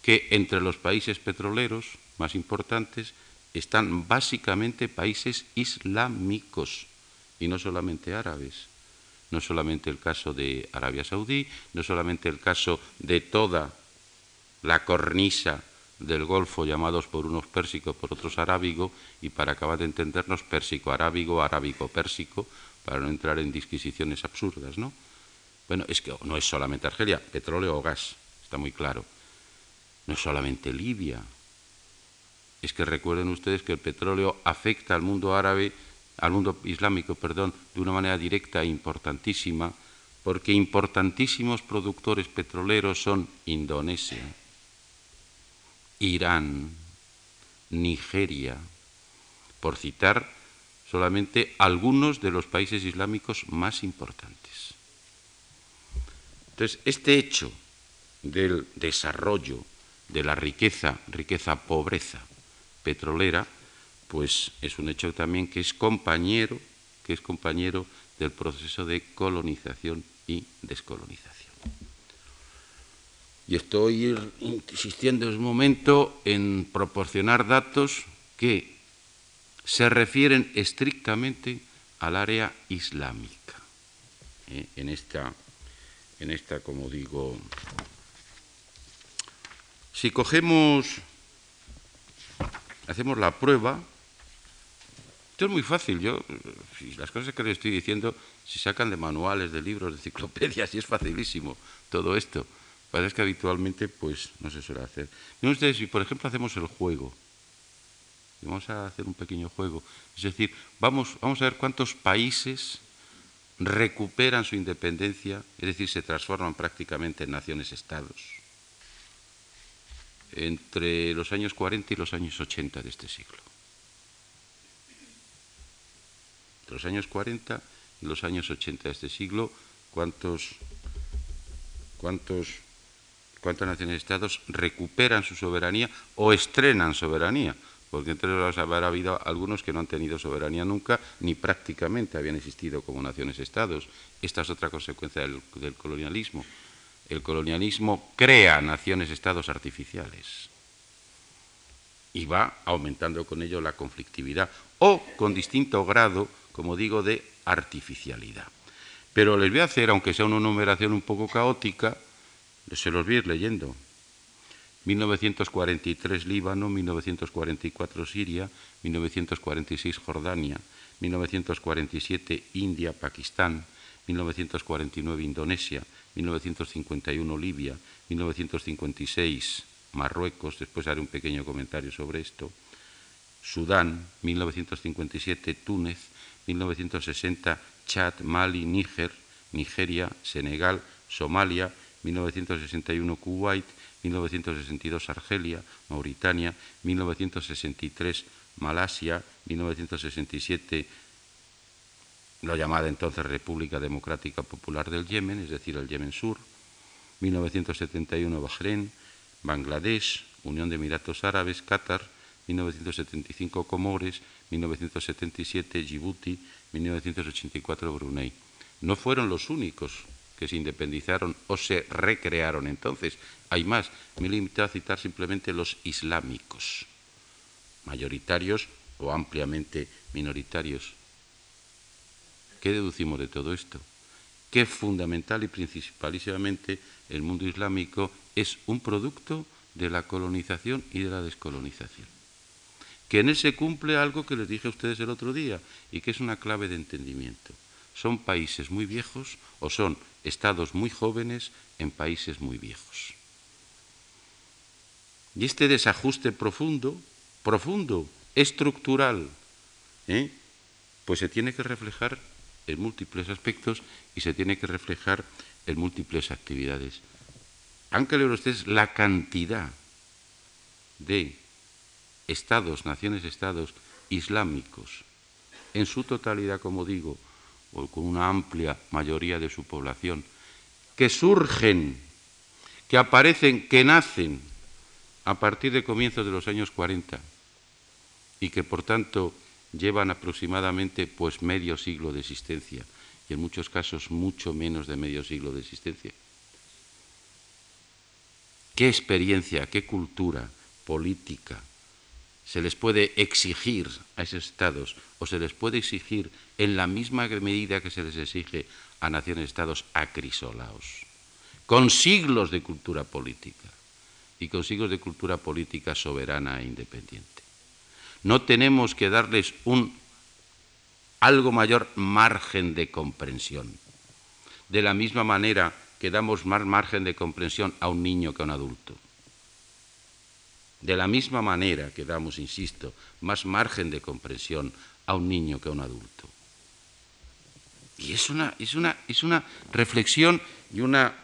A: que entre los países petroleros más importantes están básicamente países islámicos y no solamente árabes no solamente el caso de Arabia Saudí, no solamente el caso de toda la cornisa del Golfo, llamados por unos pérsico, por otros arábigo, y para acabar de entendernos, pérsico-arábigo, arábigo-pérsico, para no entrar en disquisiciones absurdas, ¿no? Bueno, es que no es solamente Argelia, petróleo o gas, está muy claro. No es solamente Libia. Es que recuerden ustedes que el petróleo afecta al mundo árabe al mundo islámico, perdón, de una manera directa e importantísima, porque importantísimos productores petroleros son Indonesia, Irán, Nigeria, por citar solamente algunos de los países islámicos más importantes. Entonces, este hecho del desarrollo de la riqueza, riqueza-pobreza petrolera, pues es un hecho también que es compañero, que es compañero del proceso de colonización y descolonización. Y estoy insistiendo en un momento en proporcionar datos que se refieren estrictamente al área islámica. ¿eh? En, esta, en esta, como digo, si cogemos, hacemos la prueba, es muy fácil. Yo, las cosas que les estoy diciendo, se sacan de manuales, de libros, de enciclopedias, *laughs* y es facilísimo todo esto. Parece que habitualmente pues no se suele hacer. Miren ustedes, si por ejemplo hacemos el juego, vamos a hacer un pequeño juego, es decir, vamos, vamos a ver cuántos países recuperan su independencia, es decir, se transforman prácticamente en naciones-estados entre los años 40 y los años 80 de este siglo. los años 40 y los años 80 de este siglo, cuántos, cuántos, cuántas naciones y estados recuperan su soberanía o estrenan soberanía, porque entre los habrá habido algunos que no han tenido soberanía nunca, ni prácticamente habían existido como naciones-estados. Esta es otra consecuencia del colonialismo. El colonialismo crea naciones-estados artificiales. y va aumentando con ello la conflictividad o con distinto grado, como digo, de artificialidad. Pero les voy a hacer, aunque sea una numeración un poco caótica, se los voy a ir leyendo. 1943 Líbano, 1944 Siria, 1946 Jordania, 1947 India, Pakistán, 1949 Indonesia, 1951 Libia, 1956 Marruecos, después haré un pequeño comentario sobre esto, Sudán, 1957 Túnez, 1960 Chad, Mali, Níger, Nigeria, Senegal, Somalia, 1961 Kuwait, 1962 Argelia, Mauritania, 1963 Malasia, 1967 la llamada entonces República Democrática Popular del Yemen, es decir, el Yemen Sur, 1971 Bahrein, Bangladesh, Unión de Emiratos Árabes, Qatar, 1975 Comores, 1977 Djibouti, 1984 Brunei. No fueron los únicos que se independizaron o se recrearon entonces. Hay más, me limito a citar simplemente los islámicos, mayoritarios o ampliamente minoritarios. ¿Qué deducimos de todo esto? Que fundamental y principalísimamente el mundo islámico es un producto de la colonización y de la descolonización. Que en él se cumple algo que les dije a ustedes el otro día y que es una clave de entendimiento. Son países muy viejos o son estados muy jóvenes en países muy viejos. Y este desajuste profundo, profundo, estructural, ¿eh? pues se tiene que reflejar en múltiples aspectos y se tiene que reflejar en múltiples actividades. Aunque le ustedes la cantidad de estados, naciones, estados islámicos, en su totalidad, como digo, o con una amplia mayoría de su población, que surgen, que aparecen, que nacen a partir de comienzos de los años 40 y que por tanto llevan aproximadamente pues medio siglo de existencia y en muchos casos mucho menos de medio siglo de existencia. ¿Qué experiencia, qué cultura política, se les puede exigir a esos estados o se les puede exigir en la misma medida que se les exige a naciones-estados acrisolaos, con siglos de cultura política y con siglos de cultura política soberana e independiente. No tenemos que darles un algo mayor margen de comprensión. De la misma manera que damos más margen de comprensión a un niño que a un adulto. De la misma manera que damos, insisto, más margen de comprensión a un niño que a un adulto. Y es una, es una, es una reflexión y una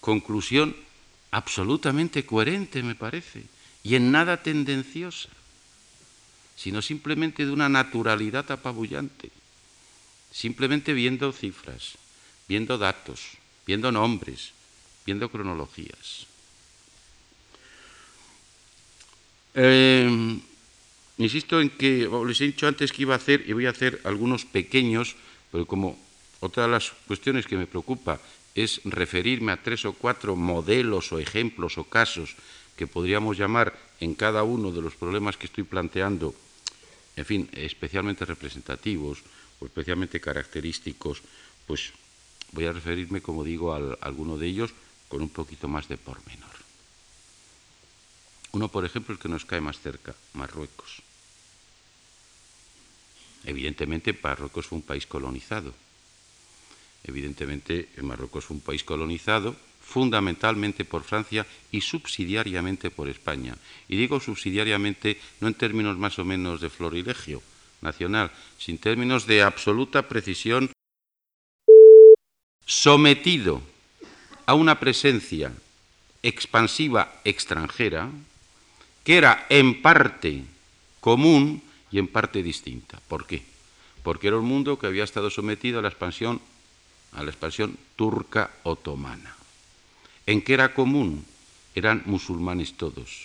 A: conclusión absolutamente coherente, me parece, y en nada tendenciosa, sino simplemente de una naturalidad apabullante, simplemente viendo cifras, viendo datos, viendo nombres, viendo cronologías. Eh, insisto en que les he dicho antes que iba a hacer, y voy a hacer algunos pequeños, pero como otra de las cuestiones que me preocupa es referirme a tres o cuatro modelos o ejemplos o casos que podríamos llamar en cada uno de los problemas que estoy planteando, en fin, especialmente representativos o especialmente característicos, pues voy a referirme, como digo, a alguno de ellos con un poquito más de pormenor. Uno, por ejemplo, el que nos cae más cerca, Marruecos. Evidentemente, Marruecos fue un país colonizado. Evidentemente, Marruecos fue un país colonizado fundamentalmente por Francia y subsidiariamente por España. Y digo subsidiariamente no en términos más o menos de florilegio nacional, sino en términos de absoluta precisión, sometido a una presencia expansiva extranjera, que era en parte común y en parte distinta. ¿Por qué? Porque era un mundo que había estado sometido a la expansión, a la expansión turca otomana. ¿En qué era común? Eran musulmanes todos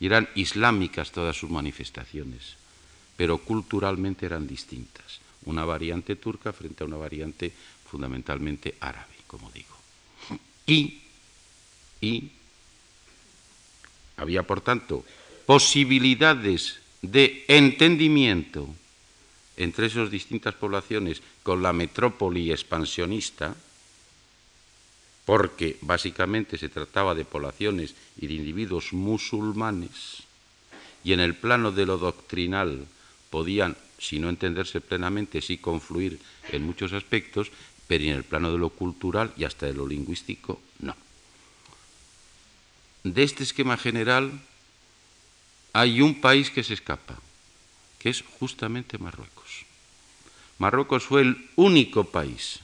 A: y eran islámicas todas sus manifestaciones, pero culturalmente eran distintas. Una variante turca frente a una variante fundamentalmente árabe, como digo. Y, y había, por tanto, posibilidades de entendimiento entre esas distintas poblaciones con la metrópoli expansionista, porque básicamente se trataba de poblaciones y de individuos musulmanes, y en el plano de lo doctrinal podían, si no entenderse plenamente, sí confluir en muchos aspectos, pero en el plano de lo cultural y hasta de lo lingüístico, no. De este esquema general hay un país que se escapa, que es justamente Marruecos. Marruecos fue el único país,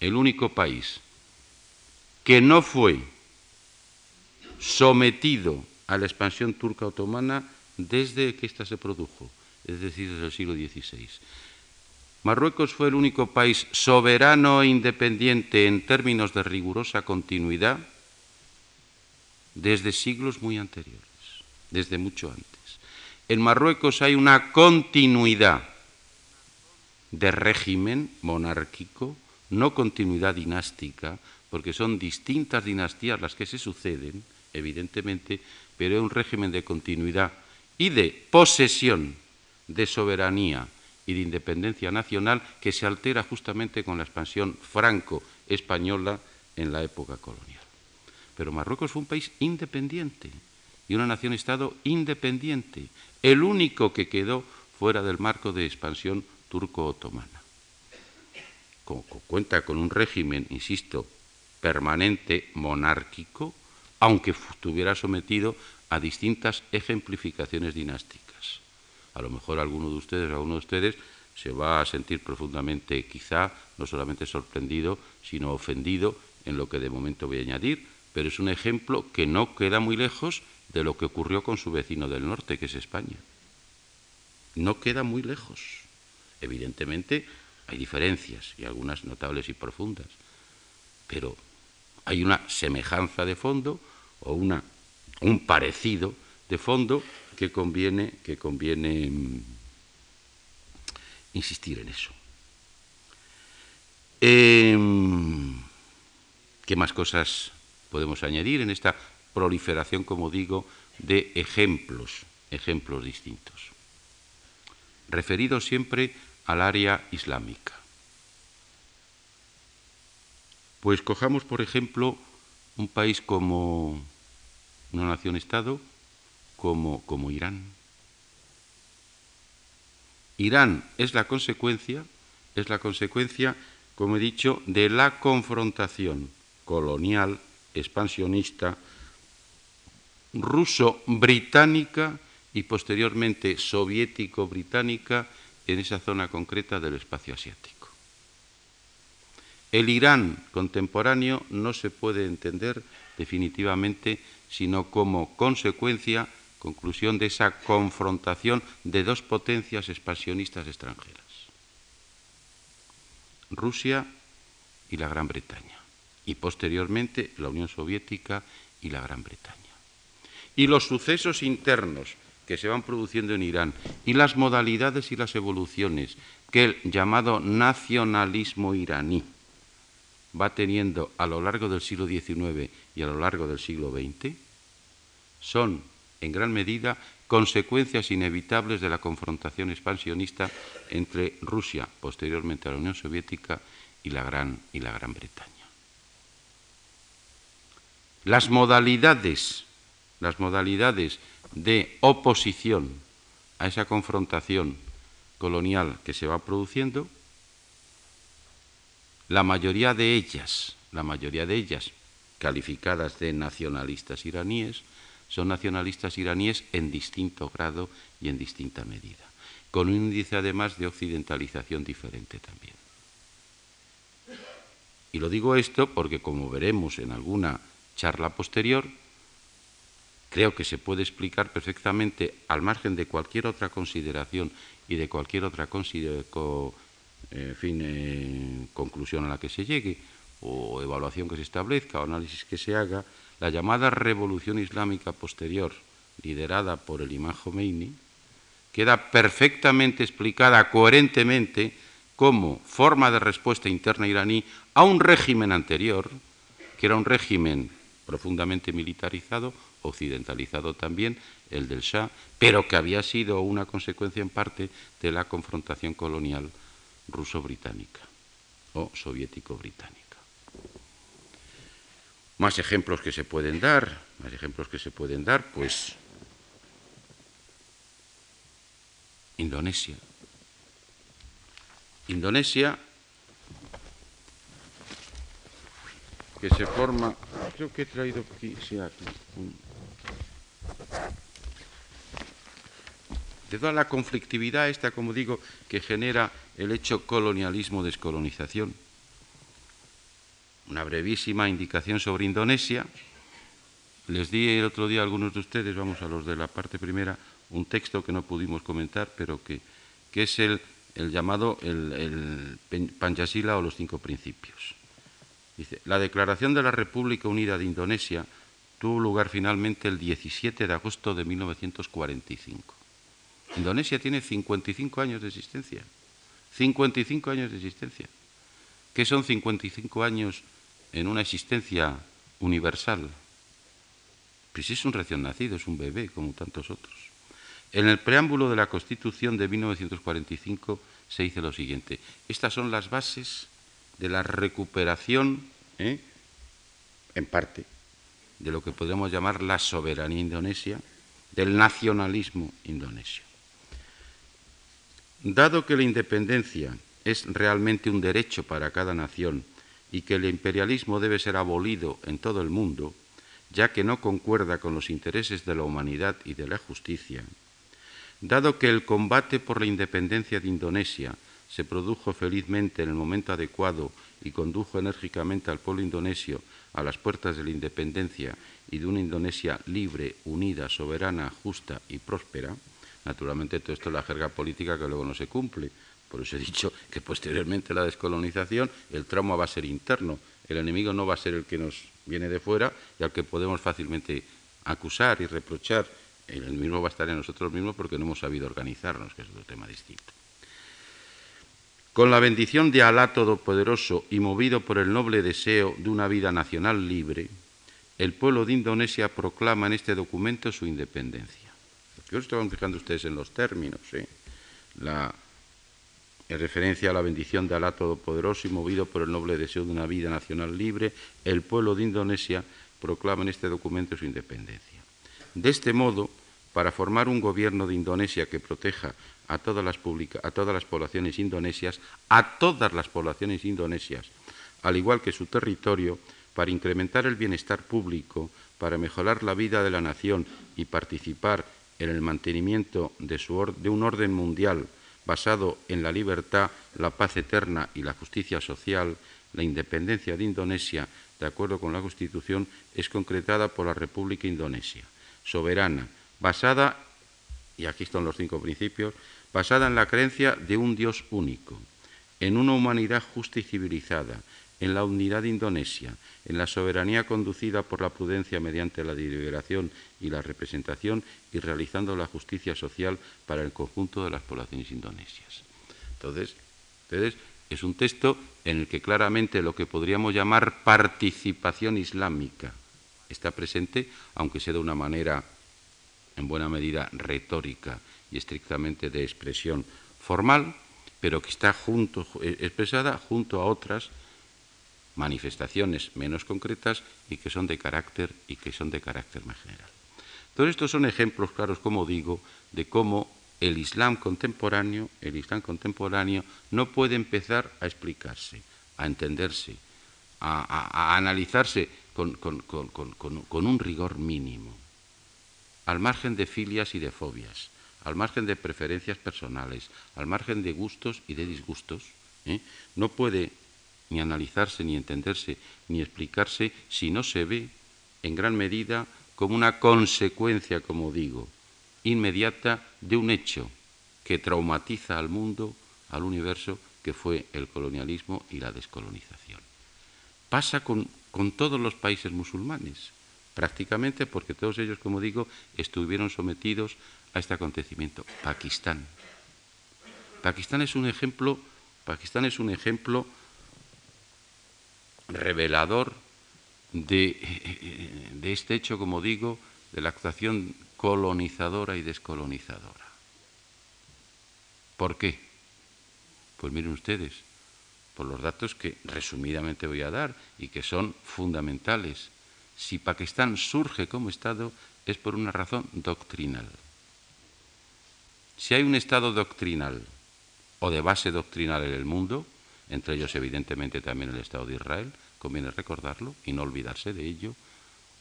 A: el único país que no fue sometido a la expansión turca otomana desde que ésta se produjo, es decir, desde el siglo XVI. Marruecos fue el único país soberano e independiente en términos de rigurosa continuidad desde siglos muy anteriores, desde mucho antes. En Marruecos hay una continuidad de régimen monárquico, no continuidad dinástica, porque son distintas dinastías las que se suceden, evidentemente, pero es un régimen de continuidad y de posesión de soberanía y de independencia nacional que se altera justamente con la expansión franco-española en la época colonial. Pero Marruecos fue un país independiente y una nación-estado independiente, el único que quedó fuera del marco de expansión turco-otomana. Cuenta con un régimen, insisto, permanente monárquico, aunque estuviera sometido a distintas ejemplificaciones dinásticas. A lo mejor alguno de ustedes, alguno de ustedes se va a sentir profundamente, quizá, no solamente sorprendido, sino ofendido en lo que de momento voy a añadir, pero es un ejemplo que no queda muy lejos de lo que ocurrió con su vecino del norte, que es España. No queda muy lejos. Evidentemente hay diferencias, y algunas notables y profundas, pero hay una semejanza de fondo o una, un parecido de fondo que conviene, que conviene mm, insistir en eso. Em, ¿Qué más cosas podemos añadir en esta proliferación, como digo, de ejemplos, ejemplos distintos? Referidos siempre al área islámica. Pues cojamos, por ejemplo, un país como una nación-estado como, como Irán. Irán es la consecuencia, es la consecuencia, como he dicho, de la confrontación colonial, expansionista, ruso-británica y posteriormente soviético-británica en esa zona concreta del espacio asiático. El Irán contemporáneo no se puede entender definitivamente sino como consecuencia, conclusión de esa confrontación de dos potencias expansionistas extranjeras, Rusia y la Gran Bretaña, y posteriormente la Unión Soviética y la Gran Bretaña. Y los sucesos internos que se van produciendo en Irán y las modalidades y las evoluciones que el llamado nacionalismo iraní va teniendo a lo largo del siglo XIX y a lo largo del siglo XX son, en gran medida, consecuencias inevitables de la confrontación expansionista entre Rusia, posteriormente a la Unión Soviética, y la Gran, y la Gran Bretaña. Las modalidades, las modalidades de oposición a esa confrontación colonial que se va produciendo, la mayoría de ellas, la mayoría de ellas calificadas de nacionalistas iraníes, son nacionalistas iraníes en distinto grado y en distinta medida, con un índice además de occidentalización diferente también. Y lo digo esto porque, como veremos en alguna charla posterior, creo que se puede explicar perfectamente, al margen de cualquier otra consideración y de cualquier otra eh, conclusión a la que se llegue, o evaluación que se establezca, o análisis que se haga, la llamada revolución islámica posterior, liderada por el imán Khomeini, queda perfectamente explicada coherentemente como forma de respuesta interna iraní a un régimen anterior, que era un régimen profundamente militarizado, occidentalizado también, el del Shah, pero que había sido una consecuencia en parte de la confrontación colonial ruso-británica o soviético-británica. Más ejemplos que se pueden dar, más ejemplos que se pueden dar, pues Indonesia. Indonesia que se forma, creo que he traído aquí, sí, aquí. De toda la conflictividad esta, como digo, que genera el hecho colonialismo-descolonización. Una brevísima indicación sobre Indonesia. Les di el otro día a algunos de ustedes, vamos a los de la parte primera, un texto que no pudimos comentar, pero que, que es el, llamado el, el o los cinco principios. Dice, la declaración de la República Unida de Indonesia tuvo lugar finalmente el 17 de agosto de 1945. Indonesia tiene 55 años de existencia. 55 años de existencia. ¿Qué son 55 años en una existencia universal? Pues es un recién nacido, es un bebé como tantos otros. En el preámbulo de la Constitución de 1945 se dice lo siguiente. Estas son las bases de la recuperación, ¿eh? en parte, de lo que podríamos llamar la soberanía indonesia, del nacionalismo indonesio. Dado que la independencia es realmente un derecho para cada nación y que el imperialismo debe ser abolido en todo el mundo, ya que no concuerda con los intereses de la humanidad y de la justicia, dado que el combate por la independencia de Indonesia se produjo felizmente en el momento adecuado y condujo enérgicamente al pueblo indonesio a las puertas de la independencia y de una Indonesia libre, unida, soberana, justa y próspera, naturalmente todo esto es la jerga política que luego no se cumple. Por eso he dicho que posteriormente la descolonización el trauma va a ser interno, el enemigo no va a ser el que nos viene de fuera y al que podemos fácilmente acusar y reprochar, el enemigo va a estar en nosotros mismos porque no hemos sabido organizarnos, que es otro tema distinto. Con la bendición de Alá Todopoderoso y movido por el noble deseo de una vida nacional libre, el pueblo de Indonesia proclama en este documento su independencia. Yo estaban fijando ustedes en los términos. ¿eh? La, en referencia a la bendición de Alá Todopoderoso y movido por el noble deseo de una vida nacional libre, el pueblo de Indonesia proclama en este documento su independencia. De este modo, para formar un gobierno de Indonesia que proteja a todas las, poblaciones indonesias, a todas las poblaciones indonesias, al igual que su territorio, para incrementar el bienestar público, para mejorar la vida de la nación y participar en el mantenimiento de un orden mundial basado en la libertad, la paz eterna y la justicia social, la independencia de Indonesia, de acuerdo con la Constitución, es concretada por la República Indonesia, soberana, basada, y aquí están los cinco principios, basada en la creencia de un Dios único, en una humanidad justa y civilizada, en la unidad de Indonesia, en la soberanía conducida por la prudencia mediante la deliberación y la representación y realizando la justicia social para el conjunto de las poblaciones indonesias. Entonces, entonces es un texto en el que claramente lo que podríamos llamar participación islámica está presente, aunque sea de una manera en buena medida retórica y estrictamente de expresión formal, pero que está junto, eh, expresada junto a otras manifestaciones menos concretas y que son de carácter y que son de carácter más general. Todos estos son ejemplos claros, como digo, de cómo el Islam contemporáneo, el Islam contemporáneo no puede empezar a explicarse, a entenderse, a, analizarse con un rigor mínimo, al margen de filias y de fobias al margen de preferencias personales, al margen de gustos y de disgustos, ¿eh? no puede ni analizarse, ni entenderse, ni explicarse si no se ve en gran medida como una consecuencia, como digo, inmediata de un hecho que traumatiza al mundo, al universo, que fue el colonialismo y la descolonización. Pasa con, con todos los países musulmanes, prácticamente porque todos ellos, como digo, estuvieron sometidos a este acontecimiento. Pakistán. Pakistán es un ejemplo, Pakistán es un ejemplo revelador de, de este hecho, como digo, de la actuación colonizadora y descolonizadora. ¿Por qué? Pues miren ustedes, por los datos que resumidamente voy a dar y que son fundamentales. Si Pakistán surge como Estado es por una razón doctrinal. Si hay un Estado doctrinal o de base doctrinal en el mundo, entre ellos evidentemente también el Estado de Israel, conviene recordarlo y no olvidarse de ello,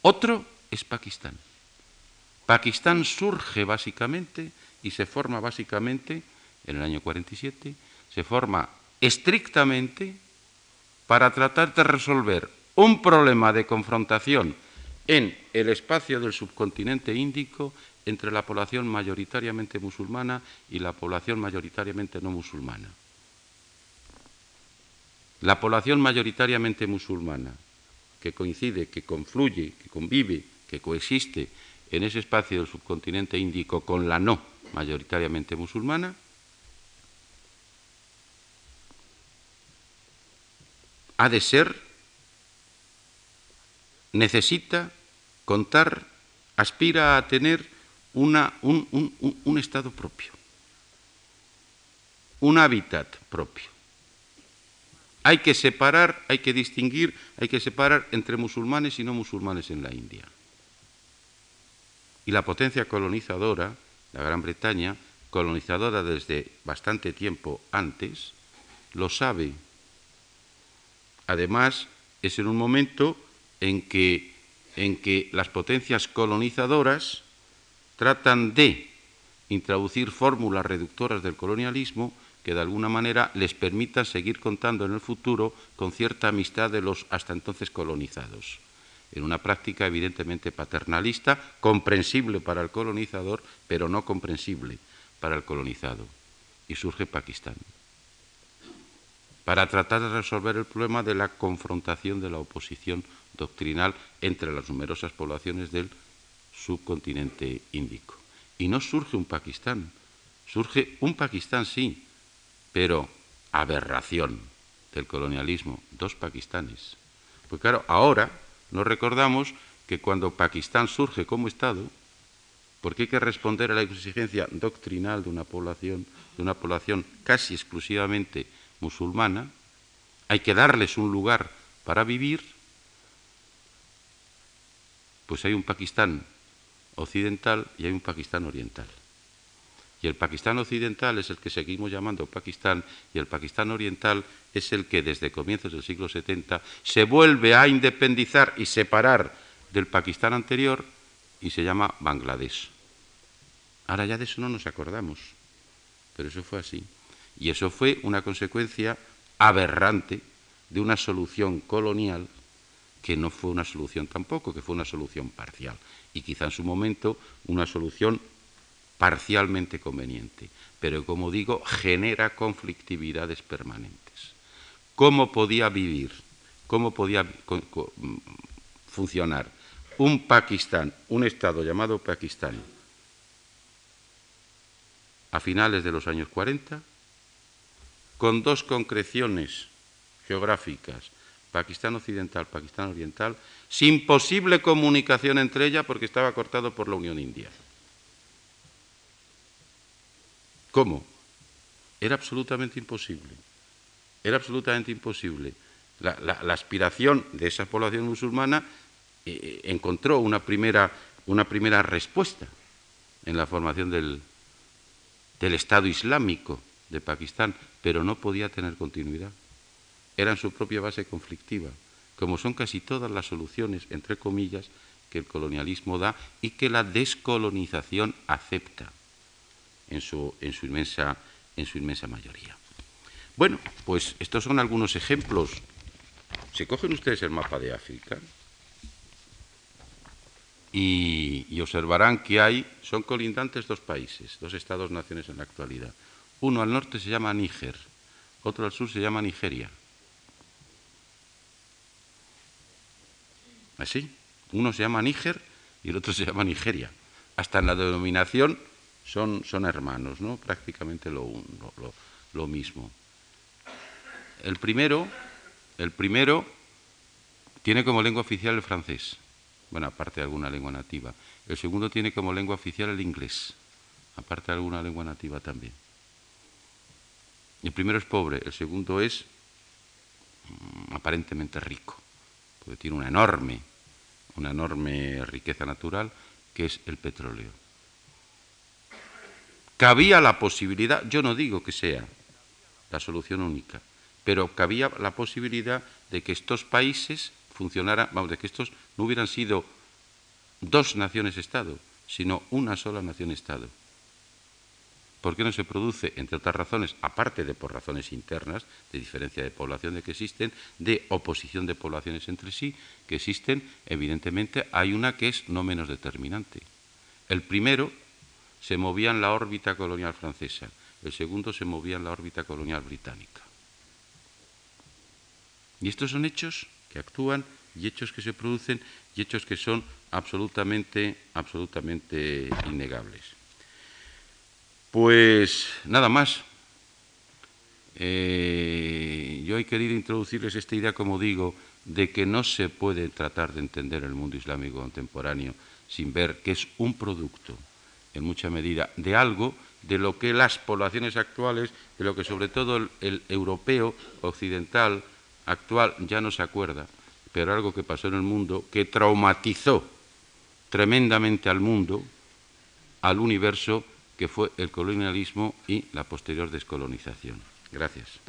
A: otro es Pakistán. Pakistán surge básicamente y se forma básicamente en el año 47, se forma estrictamente para tratar de resolver un problema de confrontación en el espacio del subcontinente índico entre la población mayoritariamente musulmana y la población mayoritariamente no musulmana. La población mayoritariamente musulmana, que coincide, que confluye, que convive, que coexiste en ese espacio del subcontinente índico con la no mayoritariamente musulmana, ha de ser, necesita contar, aspira a tener una, un, un estado propio, un hábitat propio. Hay que separar, hay que distinguir, hay que separar entre musulmanes y no musulmanes en la India. Y la potencia colonizadora, la Gran Bretaña, colonizadora desde bastante tiempo antes, lo sabe Además, es en un momento en que, en que las potencias colonizadoras tratan de introducir fórmulas reductoras del colonialismo que de alguna manera les permitan seguir contando en el futuro con cierta amistad de los hasta entonces colonizados, en una práctica evidentemente paternalista, comprensible para el colonizador, pero no comprensible para el colonizado. Y surge Pakistán para tratar de resolver el problema de la confrontación de la oposición doctrinal entre las numerosas poblaciones del subcontinente índico. Y no surge un Pakistán, surge un Pakistán sí, pero aberración del colonialismo, dos Pakistanes. Pues claro, ahora nos recordamos que cuando Pakistán surge como Estado, porque hay que responder a la exigencia doctrinal de una población, de una población casi exclusivamente musulmana, hay que darles un lugar para vivir, pues hay un Pakistán occidental y hay un Pakistán oriental. Y el Pakistán occidental es el que seguimos llamando Pakistán y el Pakistán oriental es el que desde comienzos del siglo 70 se vuelve a independizar y separar del Pakistán anterior y se llama Bangladesh. Ahora ya de eso no nos acordamos, pero eso fue así. Y eso fue una consecuencia aberrante de una solución colonial que no fue una solución tampoco, que fue una solución parcial. Y quizá en su momento una solución parcialmente conveniente, pero como digo, genera conflictividades permanentes. ¿Cómo podía vivir, cómo podía funcionar un Pakistán, un Estado llamado Pakistán, a finales de los años 40? Con dos concreciones geográficas, Pakistán Occidental, Pakistán Oriental, sin posible comunicación entre ellas porque estaba cortado por la Unión India. ¿Cómo? Era absolutamente imposible. Era absolutamente imposible. La, aspiración de esa población musulmana eh, encontró una primera, una primera, respuesta en la formación del, del Estado Islámico de Pakistán, pero no podía tener continuidad. Era en su propia base conflictiva, como son casi todas las soluciones, entre comillas, que el colonialismo da y que la descolonización acepta en su, en su, inmensa, en su inmensa mayoría. Bueno, pues estos son algunos ejemplos. ¿Se cogen ustedes el mapa de África? Y, y, observarán que hay, son colindantes dos países, dos estados-naciones en la actualidad. Uno al norte se llama Níger, otro al sur se llama Nigeria. Así, uno se llama Níger y el otro se llama Nigeria. Hasta en la denominación son, son hermanos, ¿no? prácticamente lo, lo, lo mismo. El primero, el primero tiene como lengua oficial el francés, bueno, aparte de alguna lengua nativa. El segundo tiene como lengua oficial el inglés, aparte de alguna lengua nativa también. El primero es pobre, el segundo es mm, aparentemente rico, porque tiene una enorme, una enorme riqueza natural que es el petróleo. Cabía la posibilidad, yo no digo que sea la solución única, pero cabía la posibilidad de que estos países funcionaran, vamos, de que estos no hubieran sido dos naciones-estado, sino una sola nación-estado. ¿Por qué no se produce, entre otras razones, aparte de por razones internas, de diferencia de población de que existen, de oposición de poblaciones entre sí, que existen, evidentemente hay una que es no menos determinante. El primero se movía en la órbita colonial francesa, el segundo se movía en la órbita colonial británica. Y estos son hechos que actúan y hechos que se producen y hechos que son absolutamente, absolutamente innegables. Pues nada más. Eh, yo he querido introducirles esta idea, como digo, de que no se puede tratar de entender el mundo islámico contemporáneo sin ver que es un producto, en mucha medida, de algo de lo que las poblaciones actuales, de lo que sobre todo el, el europeo occidental actual ya no se acuerda, pero algo que pasó en el mundo que traumatizó tremendamente al mundo, al universo, que fue el colonialismo y la posterior descolonización. Gracias.